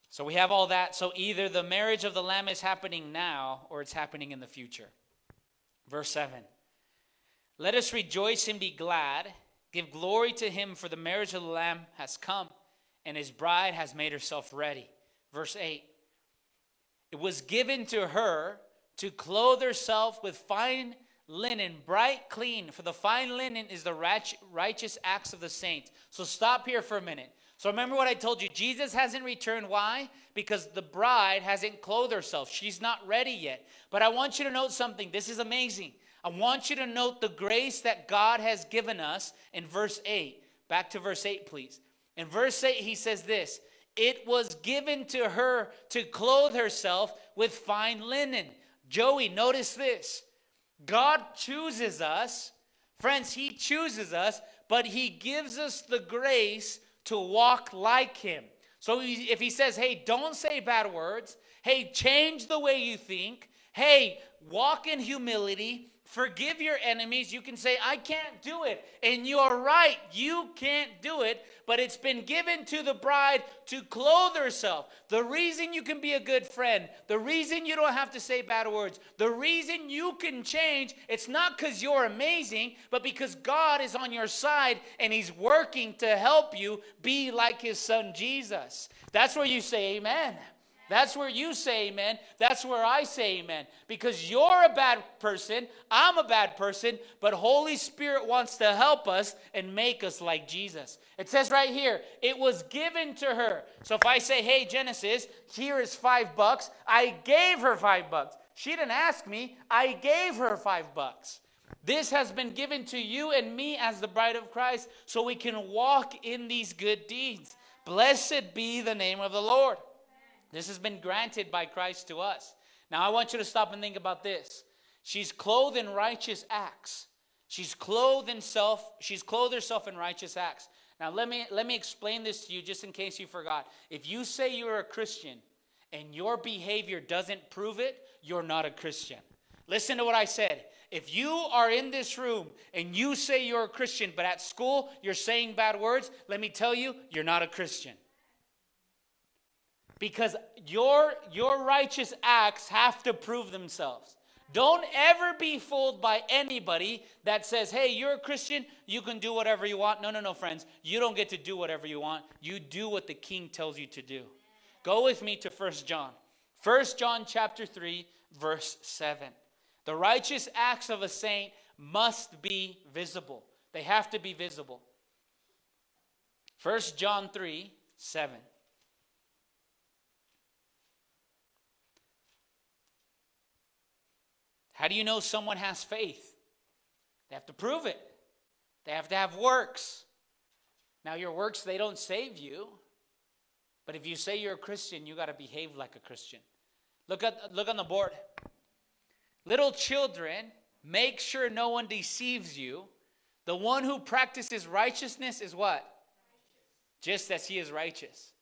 So we have all that. So either the marriage of the Lamb is happening now or it's happening in the future. Verse 7 Let us rejoice and be glad. Give glory to him, for the marriage of the Lamb has come, and his bride has made herself ready. Verse 8 It was given to her to clothe herself with fine linen, bright, clean, for the fine linen is the righteous acts of the saints. So stop here for a minute. So remember what I told you. Jesus hasn't returned. Why? Because the bride hasn't clothed herself. She's not ready yet. But I want you to note something. This is amazing. I want you to note the grace that God has given us in verse 8. Back to verse 8, please. In verse 8, he says this It was given to her to clothe herself with fine linen. Joey, notice this. God chooses us. Friends, He chooses us, but He gives us the grace to walk like him. So if he says, hey, don't say bad words, hey, change the way you think, hey, walk in humility, Forgive your enemies. You can say, I can't do it. And you're right, you can't do it, but it's been given to the bride to clothe herself. The reason you can be a good friend, the reason you don't have to say bad words, the reason you can change, it's not because you're amazing, but because God is on your side and He's working to help you be like His Son Jesus. That's where you say, Amen. That's where you say amen. That's where I say amen. Because you're a bad person, I'm a bad person, but Holy Spirit wants to help us and make us like Jesus. It says right here, it was given to her. So if I say, hey, Genesis, here is five bucks, I gave her five bucks. She didn't ask me, I gave her five bucks. This has been given to you and me as the bride of Christ so we can walk in these good deeds. Blessed be the name of the Lord. This has been granted by Christ to us. Now I want you to stop and think about this. She's clothed in righteous acts. She's clothed in self, she's clothed herself in righteous acts. Now let me let me explain this to you just in case you forgot. If you say you're a Christian and your behavior doesn't prove it, you're not a Christian. Listen to what I said. If you are in this room and you say you're a Christian, but at school you're saying bad words, let me tell you, you're not a Christian because your your righteous acts have to prove themselves. Don't ever be fooled by anybody that says hey you're a christian you can do whatever you want. No no no friends. You don't get to do whatever you want. You do what the king tells you to do. Go with me to First john. First john chapter 3 verse 7 the righteous acts of a saint must be visible. They have to be visible. First john 3 7 How do you know someone has faith? They have to prove it. They have to have works. Now, your works, they don't save you. But if you say you're a Christian, you got to behave like a Christian. Look at look on the board. Little children, make sure no one deceives you. The one who practices righteousness is what? Just as he is righteous.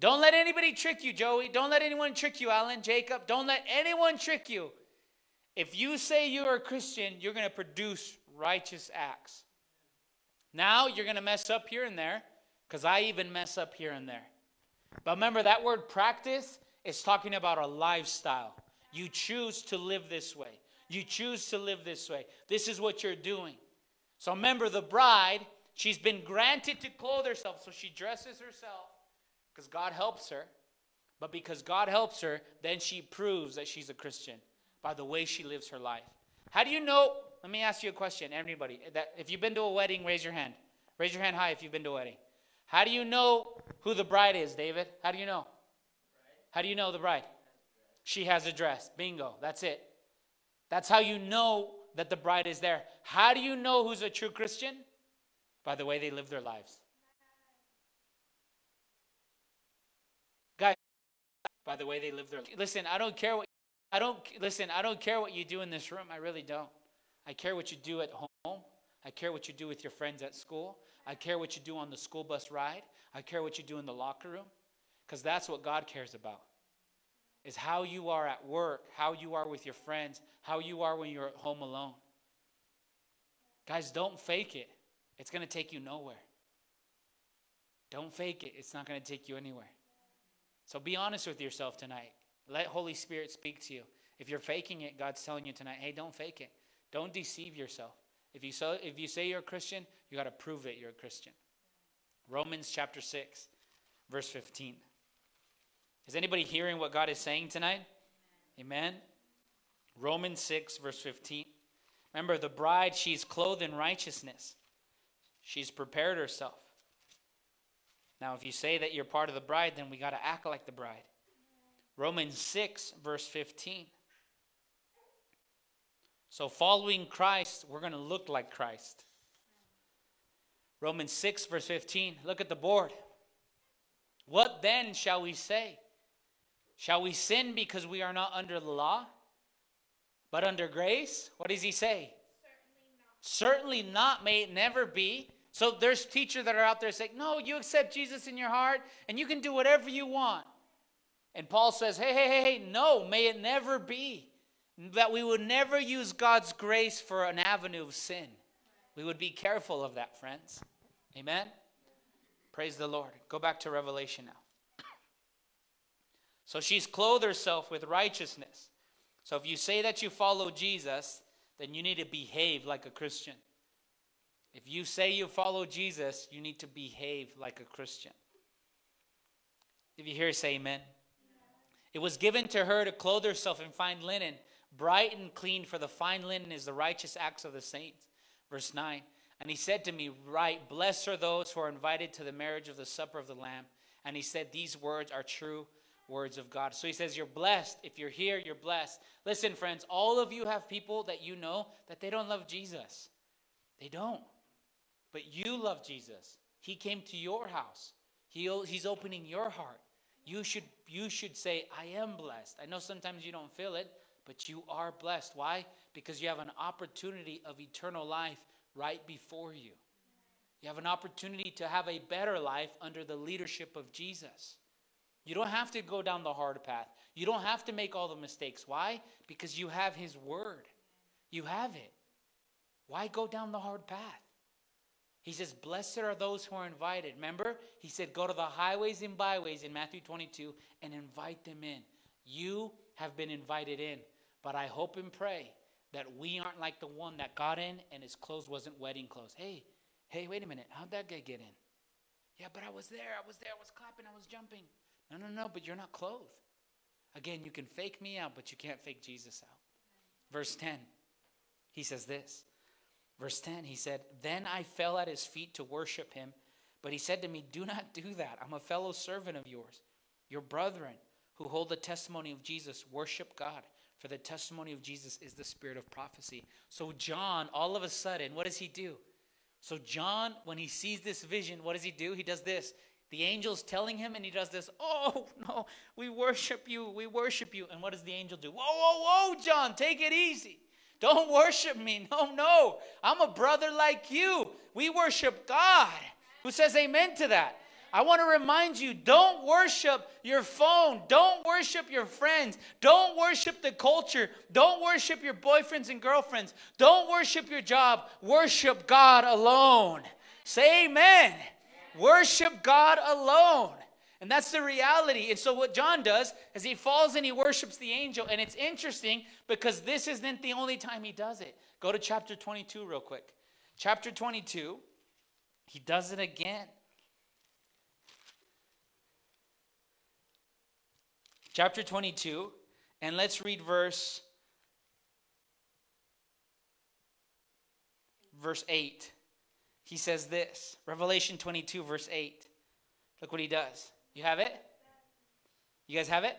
Don't let anybody trick you, Joey. Don't let anyone trick you, Alan, Jacob. Don't let anyone trick you. If you say you're a Christian, you're going to produce righteous acts. Now you're going to mess up here and there because I even mess up here and there. But remember, that word practice is talking about a lifestyle. You choose to live this way. You choose to live this way. This is what you're doing. So remember, the bride, she's been granted to clothe herself. So she dresses herself because God helps her. But because God helps her, then she proves that she's a Christian by the way she lives her life. How do you know? Let me ask you a question, everybody. That if you've been to a wedding, raise your hand. Raise your hand high if you've been to a wedding. How do you know who the bride is, David? How do you know? How do you know the bride? she has a dress. Bingo. That's it. That's how you know that the bride is there. How do you know who's a true Christian? By the way they live their lives. Guys, by the way they live their Listen, I don't care what I don't listen, I don't care what you do in this room. I really don't. I care what you do at home. I care what you do with your friends at school. I care what you do on the school bus ride. I care what you do in the locker room because that's what God cares about is how you are at work, how you are with your friends, how you are when you're at home alone. Guys, don't fake it. It's going to take you nowhere. Don't fake it. It's not going to take you anywhere. So be honest with yourself tonight. Let Holy Spirit speak to you. If you're faking it, God's telling you tonight, hey, don't fake it. Don't deceive yourself. If you, so, if you say you're a Christian, you got to prove it you're a Christian. Romans chapter 6, verse 15. Is anybody hearing what God is saying tonight? Amen. Romans 6, verse 15. Remember, the bride, she's clothed in righteousness, she's prepared herself. Now, if you say that you're part of the bride, then we got to act like the bride. Romans 6, verse 15. So, following Christ, we're going to look like Christ. Romans 6, verse 15. Look at the board. What then shall we say? Shall we sin because we are not under the law, but under grace? What does he say? Certainly not. Certainly not. May it never be. So there's teachers that are out there saying, no, you accept Jesus in your heart and you can do whatever you want. And Paul says, hey, hey, hey, no, may it never be. That we would never use God's grace for an avenue of sin. We would be careful of that, friends. Amen? Praise the Lord. Go back to Revelation now. So she's clothed herself with righteousness. So if you say that you follow Jesus, then you need to behave like a Christian. If you say you follow Jesus, you need to behave like a Christian. If you hear, say amen. It was given to her to clothe herself in fine linen, bright and clean, for the fine linen is the righteous acts of the saints. Verse 9. And he said to me, Right, blessed are those who are invited to the marriage of the supper of the Lamb. And he said, These words are true words of God. So he says, You're blessed. If you're here, you're blessed. Listen, friends, all of you have people that you know that they don't love Jesus. They don't. But you love Jesus. He came to your house, he, He's opening your heart. You should, you should say, I am blessed. I know sometimes you don't feel it, but you are blessed. Why? Because you have an opportunity of eternal life right before you. You have an opportunity to have a better life under the leadership of Jesus. You don't have to go down the hard path. You don't have to make all the mistakes. Why? Because you have His Word. You have it. Why go down the hard path? He says, Blessed are those who are invited. Remember? He said, Go to the highways and byways in Matthew 22 and invite them in. You have been invited in. But I hope and pray that we aren't like the one that got in and his clothes wasn't wedding clothes. Hey, hey, wait a minute. How'd that guy get in? Yeah, but I was there. I was there. I was clapping. I was jumping. No, no, no, but you're not clothed. Again, you can fake me out, but you can't fake Jesus out. Verse 10, he says this. Verse 10, he said, Then I fell at his feet to worship him, but he said to me, Do not do that. I'm a fellow servant of yours. Your brethren who hold the testimony of Jesus worship God, for the testimony of Jesus is the spirit of prophecy. So, John, all of a sudden, what does he do? So, John, when he sees this vision, what does he do? He does this. The angel's telling him, and he does this. Oh, no, we worship you. We worship you. And what does the angel do? Whoa, whoa, whoa, John, take it easy. Don't worship me. No, no. I'm a brother like you. We worship God. Who says amen to that? I want to remind you don't worship your phone. Don't worship your friends. Don't worship the culture. Don't worship your boyfriends and girlfriends. Don't worship your job. Worship God alone. Say amen. Worship God alone. And that's the reality. And so, what John does is he falls and he worships the angel. And it's interesting because this isn't the only time he does it. Go to chapter 22 real quick. Chapter 22, he does it again. Chapter 22, and let's read verse verse 8 he says this Revelation 22, verse 8. Look what he does. You have it? You guys have it?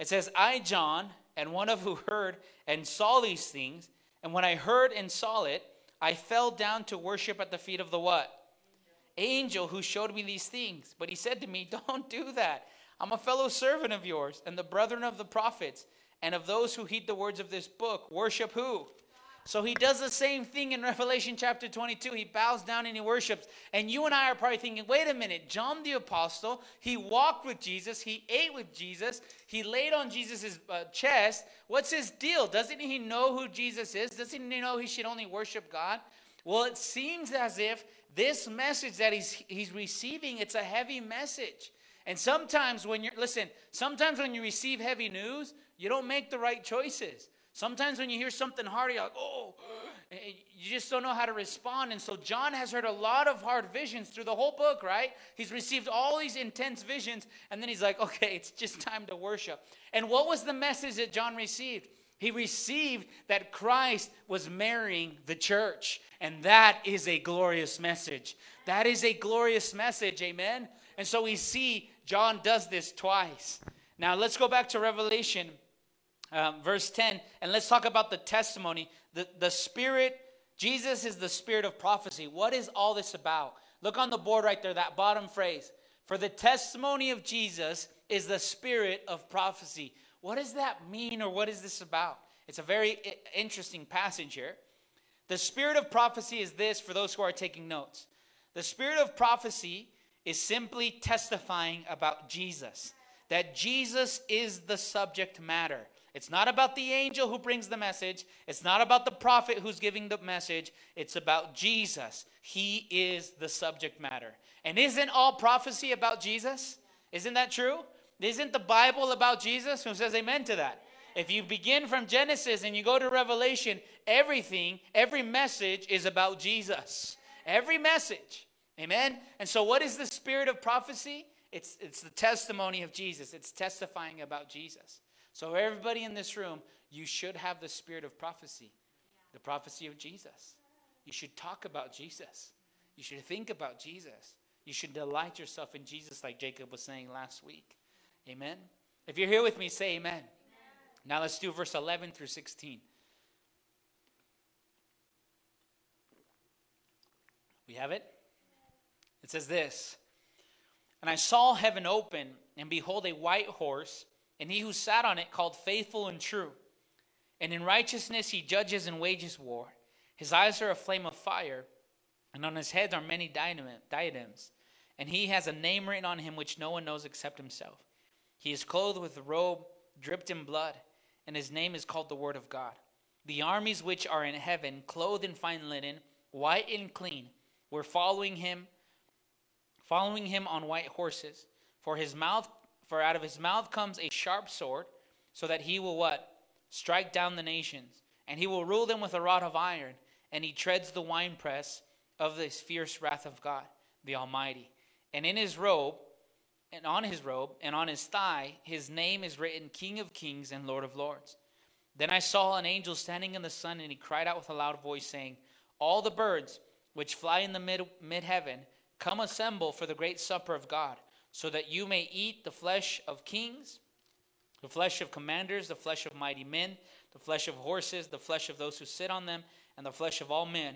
It says, I, John, and one of who heard and saw these things, and when I heard and saw it, I fell down to worship at the feet of the what? Angel who showed me these things. But he said to me, Don't do that. I'm a fellow servant of yours and the brethren of the prophets and of those who heed the words of this book. Worship who? So he does the same thing in Revelation chapter 22. He bows down and he worships. And you and I are probably thinking, wait a minute, John the Apostle, he walked with Jesus, he ate with Jesus, he laid on Jesus' uh, chest. What's his deal? Doesn't he know who Jesus is? Doesn't he know he should only worship God? Well, it seems as if this message that he's, he's receiving, it's a heavy message. And sometimes when you're, listen, sometimes when you receive heavy news, you don't make the right choices. Sometimes when you hear something hard, you're like, oh, you just don't know how to respond. And so John has heard a lot of hard visions through the whole book, right? He's received all these intense visions, and then he's like, okay, it's just time to worship. And what was the message that John received? He received that Christ was marrying the church. And that is a glorious message. That is a glorious message, amen? And so we see John does this twice. Now let's go back to Revelation um, verse 10, and let's talk about the testimony. The, the Spirit, Jesus is the Spirit of prophecy. What is all this about? Look on the board right there, that bottom phrase. For the testimony of Jesus is the Spirit of prophecy. What does that mean, or what is this about? It's a very interesting passage here. The spirit of prophecy is this for those who are taking notes. The spirit of prophecy is simply testifying about Jesus, that Jesus is the subject matter. It's not about the angel who brings the message. It's not about the prophet who's giving the message. It's about Jesus. He is the subject matter. And isn't all prophecy about Jesus? Isn't that true? Isn't the Bible about Jesus? Who says amen to that? If you begin from Genesis and you go to Revelation, everything, every message is about Jesus. Every message. Amen? And so, what is the spirit of prophecy? It's, it's the testimony of Jesus, it's testifying about Jesus. So, everybody in this room, you should have the spirit of prophecy, the prophecy of Jesus. You should talk about Jesus. You should think about Jesus. You should delight yourself in Jesus, like Jacob was saying last week. Amen. If you're here with me, say amen. amen. Now let's do verse 11 through 16. We have it? It says this And I saw heaven open, and behold, a white horse and he who sat on it called faithful and true. And in righteousness he judges and wages war. His eyes are a flame of fire, and on his head are many diadems. And he has a name written on him which no one knows except himself. He is clothed with a robe dripped in blood, and his name is called the Word of God. The armies which are in heaven, clothed in fine linen, white and clean, were following him, following him on white horses. For his mouth for out of his mouth comes a sharp sword, so that he will what? Strike down the nations. And he will rule them with a rod of iron, and he treads the winepress of this fierce wrath of God, the Almighty. And in his robe, and on his robe, and on his thigh, his name is written King of Kings and Lord of Lords. Then I saw an angel standing in the sun, and he cried out with a loud voice, saying, All the birds which fly in the mid, mid heaven, come assemble for the great supper of God so that you may eat the flesh of kings, the flesh of commanders, the flesh of mighty men, the flesh of horses, the flesh of those who sit on them, and the flesh of all men,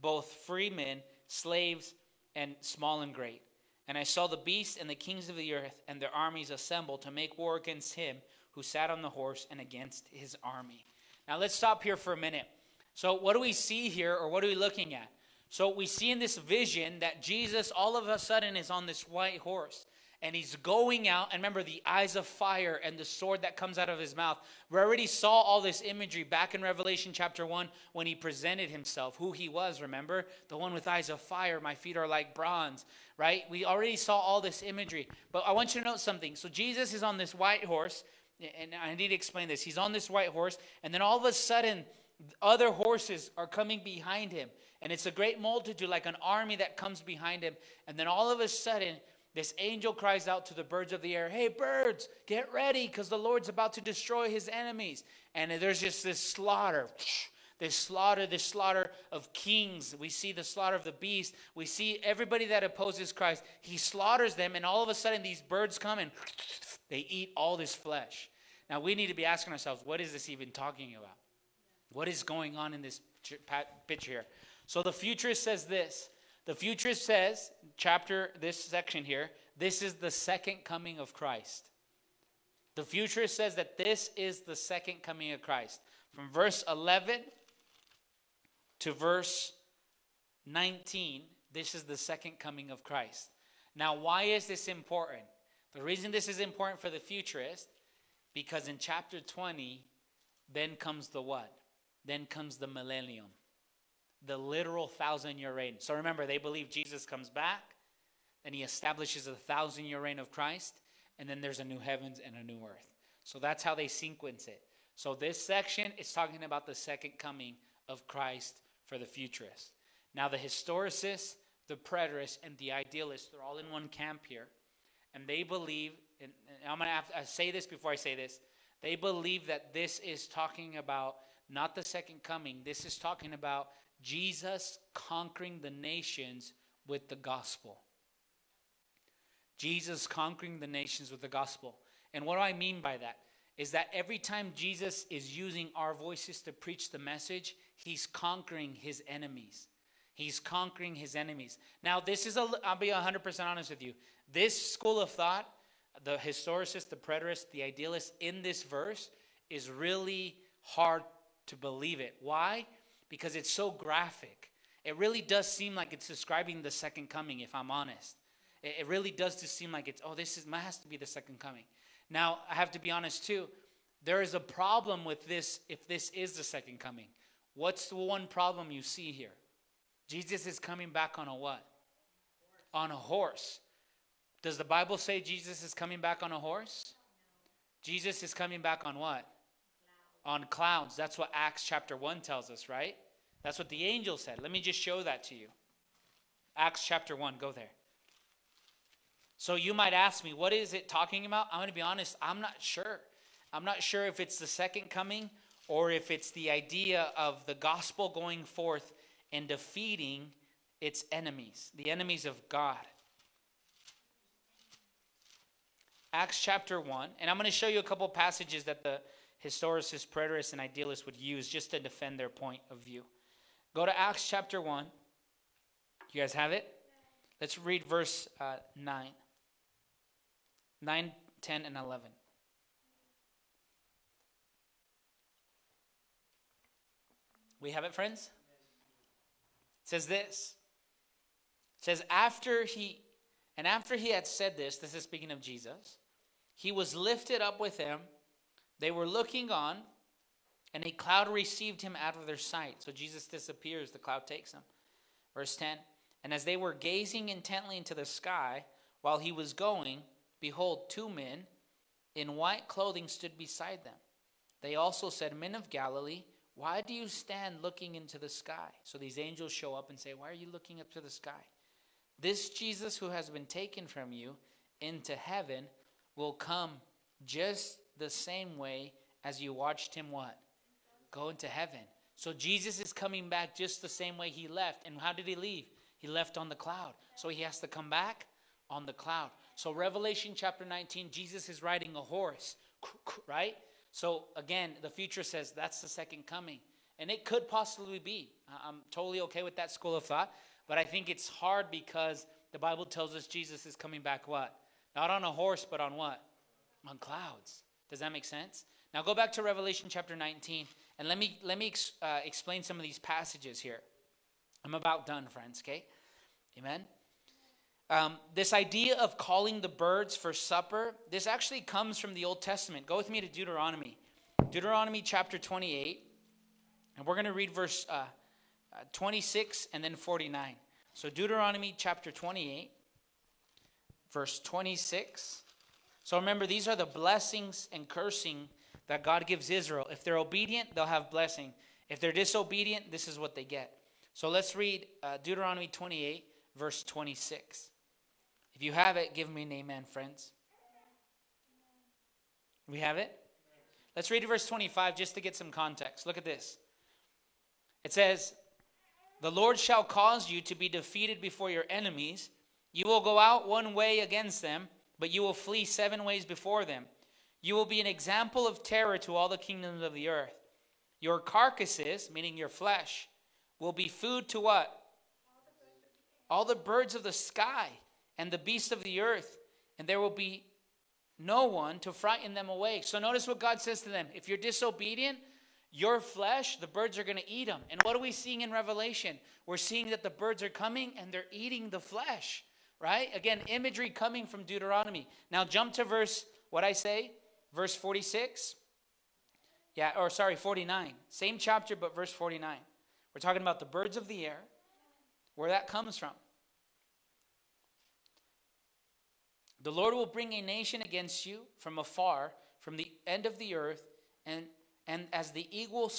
both free men, slaves, and small and great. And I saw the beast and the kings of the earth and their armies assemble to make war against him who sat on the horse and against his army. Now let's stop here for a minute. So, what do we see here, or what are we looking at? So, we see in this vision that Jesus all of a sudden is on this white horse and he's going out. And remember, the eyes of fire and the sword that comes out of his mouth. We already saw all this imagery back in Revelation chapter 1 when he presented himself, who he was. Remember? The one with eyes of fire. My feet are like bronze, right? We already saw all this imagery. But I want you to note something. So Jesus is on this white horse. And I need to explain this. He's on this white horse. And then all of a sudden, other horses are coming behind him. And it's a great multitude, like an army that comes behind him. And then all of a sudden, this angel cries out to the birds of the air, Hey, birds, get ready because the Lord's about to destroy his enemies. And there's just this slaughter. This slaughter, this slaughter of kings. We see the slaughter of the beast. We see everybody that opposes Christ. He slaughters them, and all of a sudden, these birds come and they eat all this flesh. Now we need to be asking ourselves, what is this even talking about? What is going on in this picture here? So the futurist says this. The futurist says, chapter, this section here, this is the second coming of Christ. The futurist says that this is the second coming of Christ. From verse 11 to verse 19, this is the second coming of Christ. Now, why is this important? The reason this is important for the futurist, because in chapter 20, then comes the what? Then comes the millennium, the literal thousand year reign. So remember, they believe Jesus comes back, and he establishes a thousand year reign of Christ, and then there's a new heavens and a new earth. So that's how they sequence it. So this section is talking about the second coming of Christ for the futurist. Now, the historicists, the preterists, and the idealists, they're all in one camp here. And they believe, and I'm going to say this before I say this, they believe that this is talking about not the second coming, this is talking about Jesus conquering the nations with the gospel. Jesus conquering the nations with the gospel. And what do I mean by that? Is that every time Jesus is using our voices to preach the message, he's conquering his enemies. He's conquering his enemies. Now, this is a, I'll be 100% honest with you. This school of thought, the historicist, the preterist, the idealist in this verse is really hard to believe it. Why? Because it's so graphic. It really does seem like it's describing the second coming, if I'm honest. It, really does just seem like it's, oh, this is, has to be the second coming. Now, I have to be honest too. There is a problem with this if this is the second coming. What's the one problem you see here? Jesus is coming back on a what? On a horse. Does the Bible say Jesus is coming back on a horse? Jesus is coming back on what? On clouds. That's what Acts chapter 1 tells us, right? That's what the angel said. Let me just show that to you. Acts chapter 1, go there. So you might ask me, what is it talking about? I'm going to be honest, I'm not sure. I'm not sure if it's the second coming or if it's the idea of the gospel going forth and defeating its enemies, the enemies of God. Acts chapter 1, and I'm going to show you a couple passages that the historicists, preterists, and idealists would use just to defend their point of view. Go to Acts chapter 1. You guys have it? Let's read verse uh, 9. 9, 10, and 11. We have it, friends? It says this. It says, after he, and after he had said this, this is speaking of Jesus, he was lifted up with them. They were looking on, and a cloud received him out of their sight. So Jesus disappears, the cloud takes him. Verse 10 And as they were gazing intently into the sky while he was going, Behold, two men in white clothing stood beside them. They also said, Men of Galilee, why do you stand looking into the sky? So these angels show up and say, Why are you looking up to the sky? This Jesus who has been taken from you into heaven will come just the same way as you watched him what? Go into heaven. So Jesus is coming back just the same way he left. And how did he leave? He left on the cloud. So he has to come back on the cloud. So, Revelation chapter 19, Jesus is riding a horse, right? So, again, the future says that's the second coming. And it could possibly be. I'm totally okay with that school of thought. But I think it's hard because the Bible tells us Jesus is coming back what? Not on a horse, but on what? On clouds. Does that make sense? Now go back to Revelation chapter 19 and let me let me uh, explain some of these passages here. I'm about done, friends. Okay, Amen. Um, this idea of calling the birds for supper, this actually comes from the Old Testament. Go with me to Deuteronomy. Deuteronomy chapter 28. And we're going to read verse uh, uh, 26 and then 49. So, Deuteronomy chapter 28, verse 26. So, remember, these are the blessings and cursing that God gives Israel. If they're obedient, they'll have blessing. If they're disobedient, this is what they get. So, let's read uh, Deuteronomy 28, verse 26. If you have it, give me an amen, friends. We have it? Let's read verse 25 just to get some context. Look at this. It says, The Lord shall cause you to be defeated before your enemies. You will go out one way against them, but you will flee seven ways before them. You will be an example of terror to all the kingdoms of the earth. Your carcasses, meaning your flesh, will be food to what? All the birds of the sky and the beasts of the earth, and there will be no one to frighten them away. So notice what God says to them. If you're disobedient, your flesh, the birds are going to eat them. And what are we seeing in Revelation? We're seeing that the birds are coming and they're eating the flesh, right? Again, imagery coming from Deuteronomy. Now jump to verse, what I say? Verse 46. Yeah, or sorry, 49. Same chapter, but verse 49. We're talking about the birds of the air, where that comes from. The Lord will bring a nation against you from afar, from the end of the earth, and, and as the eagle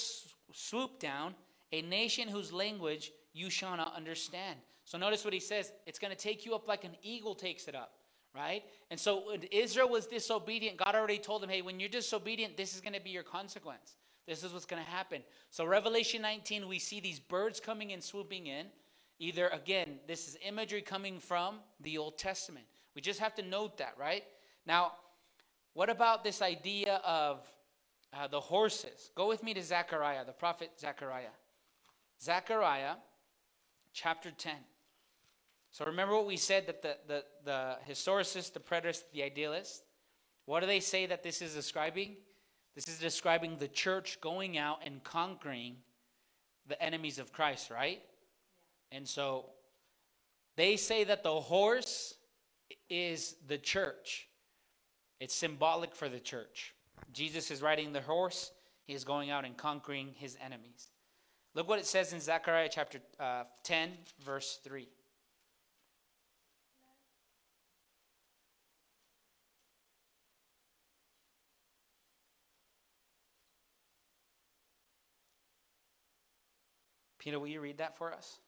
swoop down, a nation whose language you shall not understand. So notice what he says it's going to take you up like an eagle takes it up, right? And so Israel was disobedient, God already told them, hey, when you're disobedient, this is going to be your consequence. This is what's going to happen. So, Revelation 19, we see these birds coming and swooping in. Either, again, this is imagery coming from the Old Testament. We just have to note that, right? Now, what about this idea of uh, the horses? Go with me to Zechariah, the prophet Zechariah. Zechariah chapter 10. So remember what we said that the, the, the historicist, the preterist, the idealist, what do they say that this is describing? This is describing the church going out and conquering the enemies of Christ, right? Yeah. And so they say that the horse is the church. It's symbolic for the church. Jesus is riding the horse, he is going out and conquering his enemies. Look what it says in Zechariah chapter uh, 10, verse 3. Peter, will you read that for us?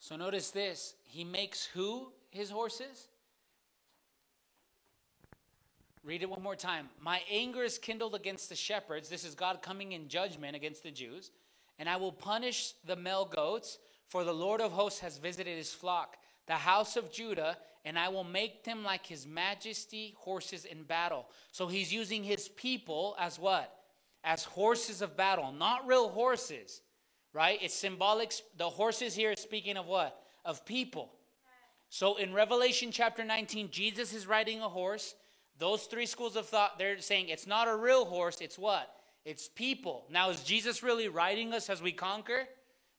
So notice this. He makes who his horses? Read it one more time. My anger is kindled against the shepherds. This is God coming in judgment against the Jews. And I will punish the male goats, for the Lord of hosts has visited his flock, the house of Judah, and I will make them like his majesty horses in battle. So he's using his people as what? As horses of battle, not real horses right? It's symbolic. The horses here is speaking of what? Of people. So in Revelation chapter 19, Jesus is riding a horse. Those three schools of thought, they're saying it's not a real horse, it's what? It's people. Now, is Jesus really riding us as we conquer?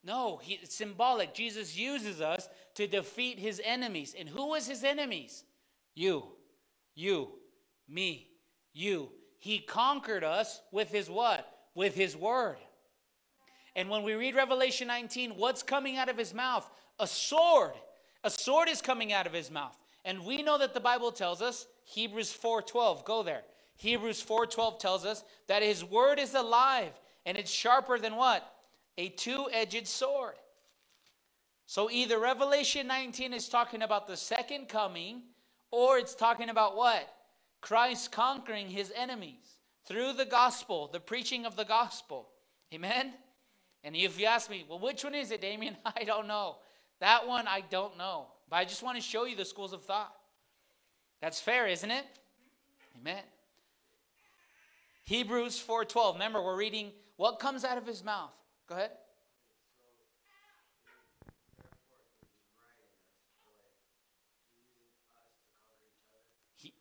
No, he, it's symbolic. Jesus uses us to defeat his enemies. And who was his enemies? You, you, me, you. He conquered us with his what? With his word. And when we read Revelation 19, what's coming out of his mouth? A sword. A sword is coming out of his mouth. And we know that the Bible tells us, Hebrews 4:12, go there. Hebrews 4:12 tells us that his word is alive and it's sharper than what? A two-edged sword. So either Revelation 19 is talking about the second coming or it's talking about what? Christ conquering his enemies through the gospel, the preaching of the gospel. Amen. And if you ask me, well, which one is it, Damien? I don't know. That one, I don't know. But I just want to show you the schools of thought. That's fair, isn't it? Amen. Hebrews 4:12. Remember, we're reading what comes out of his mouth. Go ahead. He,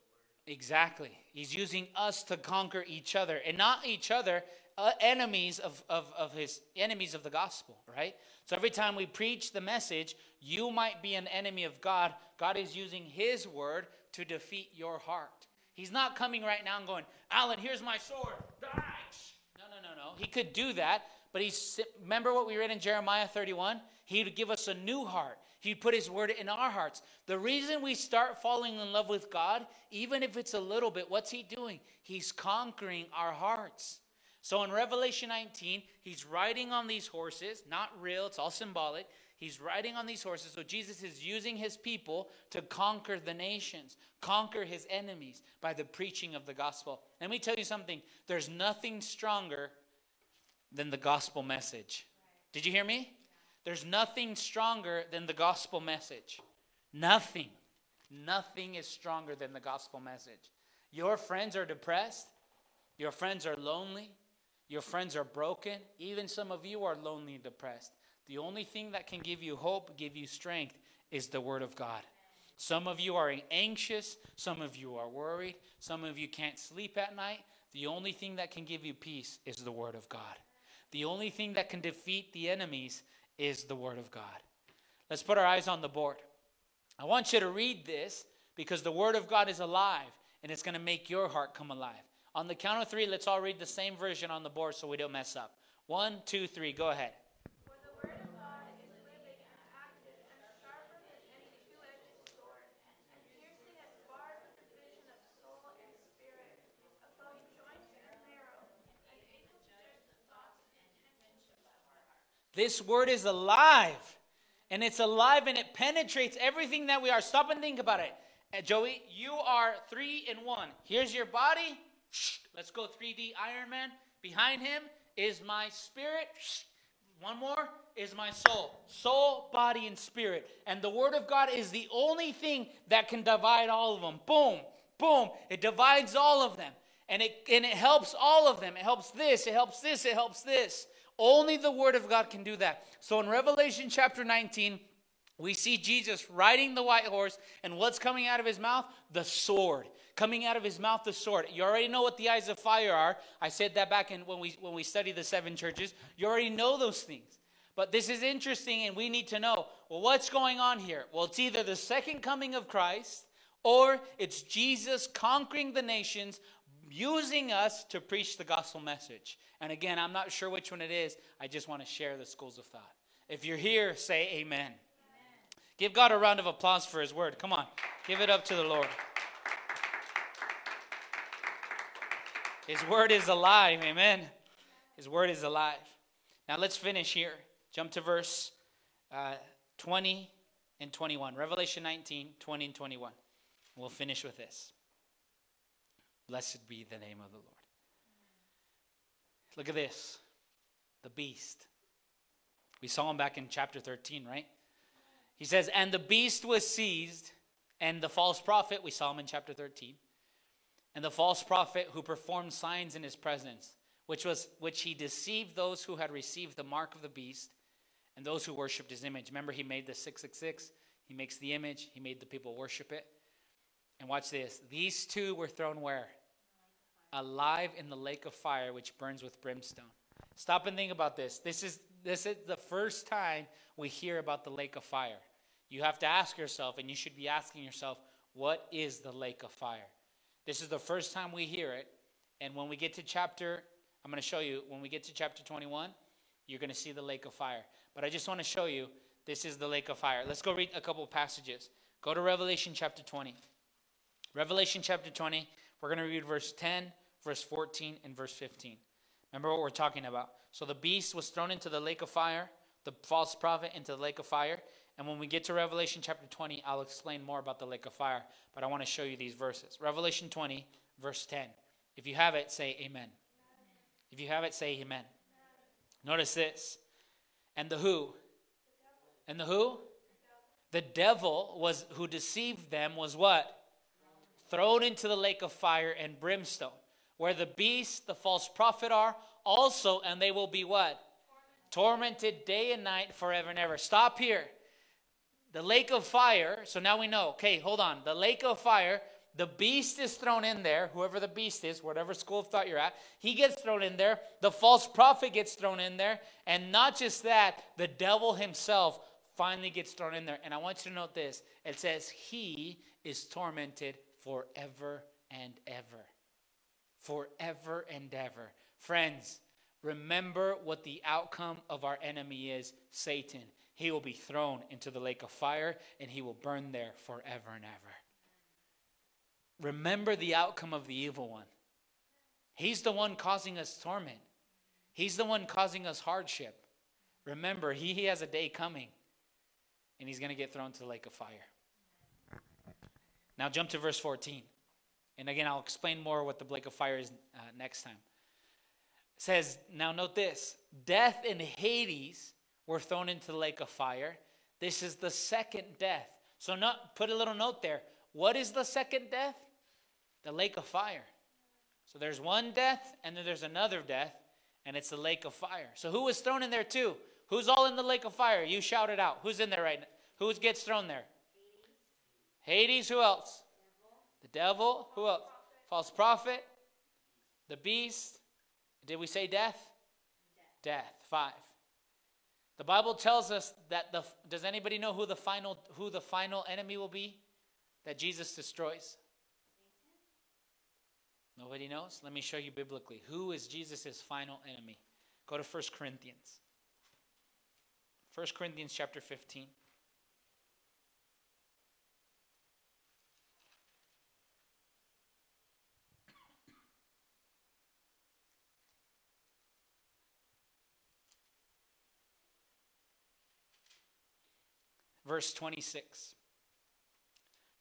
exactly. He's using us to conquer each other. And not each other, uh, enemies of, of, of his enemies of the gospel, right? So every time we preach the message, you might be an enemy of God. God is using his word to defeat your heart. He's not coming right now and going, Alan, here's my sword. Die. No, no, no, no. He could do that, but he's remember what we read in Jeremiah 31? He'd give us a new heart. He'd put his word in our hearts. The reason we start falling in love with God, even if it's a little bit, what's he doing? He's conquering our hearts. So in Revelation 19, he's riding on these horses, not real, it's all symbolic. He's riding on these horses. So Jesus is using his people to conquer the nations, conquer his enemies by the preaching of the gospel. Let me tell you something there's nothing stronger than the gospel message. Did you hear me? There's nothing stronger than the gospel message. Nothing. Nothing is stronger than the gospel message. Your friends are depressed. Your friends are lonely. Your friends are broken. Even some of you are lonely and depressed. The only thing that can give you hope, give you strength, is the Word of God. Some of you are anxious. Some of you are worried. Some of you can't sleep at night. The only thing that can give you peace is the Word of God. The only thing that can defeat the enemies is the Word of God. Let's put our eyes on the board. I want you to read this because the Word of God is alive and it's going to make your heart come alive. On the count of three, let's all read the same version on the board so we don't mess up. One, two, three, go ahead. This word is alive. And it's alive and it penetrates everything that we are. Stop and think about it. Uh, Joey, you are three in one. Here's your body. Let's go 3D Iron Man. Behind him is my spirit. One more is my soul. Soul, body, and spirit. And the Word of God is the only thing that can divide all of them. Boom, boom. It divides all of them. And it, and it helps all of them. It helps this, it helps this, it helps this. Only the Word of God can do that. So in Revelation chapter 19, we see Jesus riding the white horse, and what's coming out of his mouth? The sword. Coming out of his mouth, the sword. You already know what the eyes of fire are. I said that back in when we when we studied the seven churches. You already know those things. But this is interesting, and we need to know well, what's going on here? Well, it's either the second coming of Christ or it's Jesus conquering the nations, using us to preach the gospel message. And again, I'm not sure which one it is. I just want to share the schools of thought. If you're here, say amen. amen. Give God a round of applause for his word. Come on, give it up to the Lord. His word is alive. Amen. His word is alive. Now let's finish here. Jump to verse uh, 20 and 21. Revelation 19, 20 and 21. We'll finish with this. Blessed be the name of the Lord. Look at this the beast. We saw him back in chapter 13, right? He says, And the beast was seized, and the false prophet, we saw him in chapter 13, and the false prophet who performed signs in his presence, which was which he deceived those who had received the mark of the beast and those who worshipped his image. Remember, he made the 666, he makes the image, he made the people worship it. And watch this. These two were thrown where? Alive in the lake of fire which burns with brimstone. Stop and think about this. This is this is the first time we hear about the lake of fire. You have to ask yourself and you should be asking yourself, what is the lake of fire? This is the first time we hear it. And when we get to chapter I'm going to show you when we get to chapter 21, you're going to see the lake of fire. But I just want to show you this is the lake of fire. Let's go read a couple passages. Go to Revelation chapter 20. Revelation chapter 20, we're going to read verse 10, verse 14, and verse 15. Remember what we're talking about. So the beast was thrown into the lake of fire, the false prophet into the lake of fire. And when we get to Revelation chapter 20, I'll explain more about the lake of fire. But I want to show you these verses. Revelation 20, verse 10. If you have it, say amen. If you have it, say amen. Notice this. And the who? And the who? The devil was who deceived them was what? Thrown into the lake of fire and brimstone, where the beast, the false prophet are also, and they will be what? Tormented day and night forever and ever. Stop here. The lake of fire, so now we know, okay, hold on. The lake of fire, the beast is thrown in there, whoever the beast is, whatever school of thought you're at, he gets thrown in there. The false prophet gets thrown in there. And not just that, the devil himself finally gets thrown in there. And I want you to note this it says, He is tormented forever and ever. Forever and ever. Friends, remember what the outcome of our enemy is Satan. He will be thrown into the lake of fire and he will burn there forever and ever. Remember the outcome of the evil one. He's the one causing us torment, he's the one causing us hardship. Remember, he, he has a day coming and he's going to get thrown to the lake of fire. Now jump to verse 14. And again, I'll explain more what the lake of fire is uh, next time. It says, now note this death and Hades were thrown into the lake of fire. This is the second death. So not put a little note there. What is the second death? The lake of fire. So there's one death and then there's another death and it's the lake of fire. So who was thrown in there too? Who's all in the lake of fire? You shout it out. Who's in there right now? Who gets thrown there? Hades. Who else? The devil. Who else? False prophet. The beast. Did we say death? Death. Five. The Bible tells us that the does anybody know who the final who the final enemy will be that Jesus destroys? Nobody knows? Let me show you biblically. Who is Jesus' final enemy? Go to 1 Corinthians. 1 Corinthians chapter 15. Verse 26.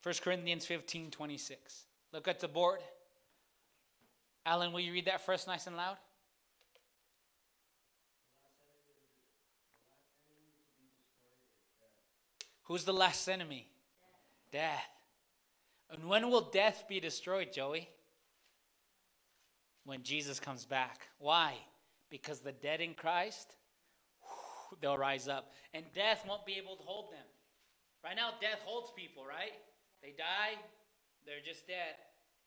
1 Corinthians 15 26. Look at the board. Alan, will you read that first nice and loud? Who's the last enemy? Death. And when will death be destroyed, Joey? When Jesus comes back. Why? Because the dead in Christ, they'll rise up. And death won't be able to hold them. Right now, death holds people, right? They die, they're just dead.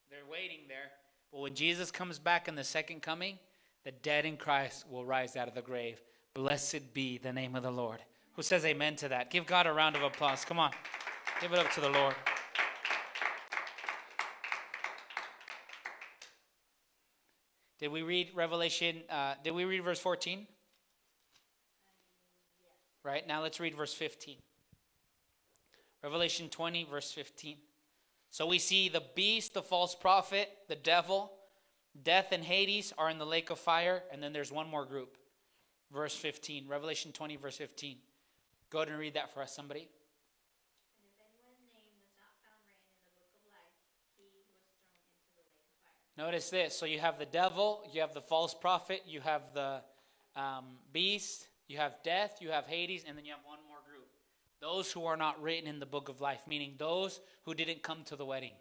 They're waiting there. But when Jesus comes back in the second coming, the dead in Christ will rise out of the grave. Blessed be the name of the Lord. Who says amen to that? Give God a round of applause. Come on. Give it up to the Lord. Did we read Revelation? Uh, did we read verse 14? Right, now let's read verse 15. Revelation 20, verse 15. So we see the beast, the false prophet, the devil, death, and Hades are in the lake of fire, and then there's one more group. Verse 15, Revelation 20, verse 15. Go ahead and read that for us, somebody. Notice this. So you have the devil, you have the false prophet, you have the um, beast, you have death, you have Hades, and then you have one more. Those who are not written in the book of life, meaning those who didn't come to the wedding.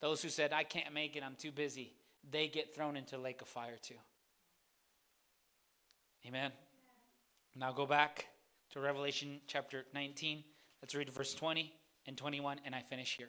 Those who said, I can't make it, I'm too busy. They get thrown into lake of fire too. Amen. Now go back to Revelation chapter 19. Let's read verse 20 and 21, and I finish here.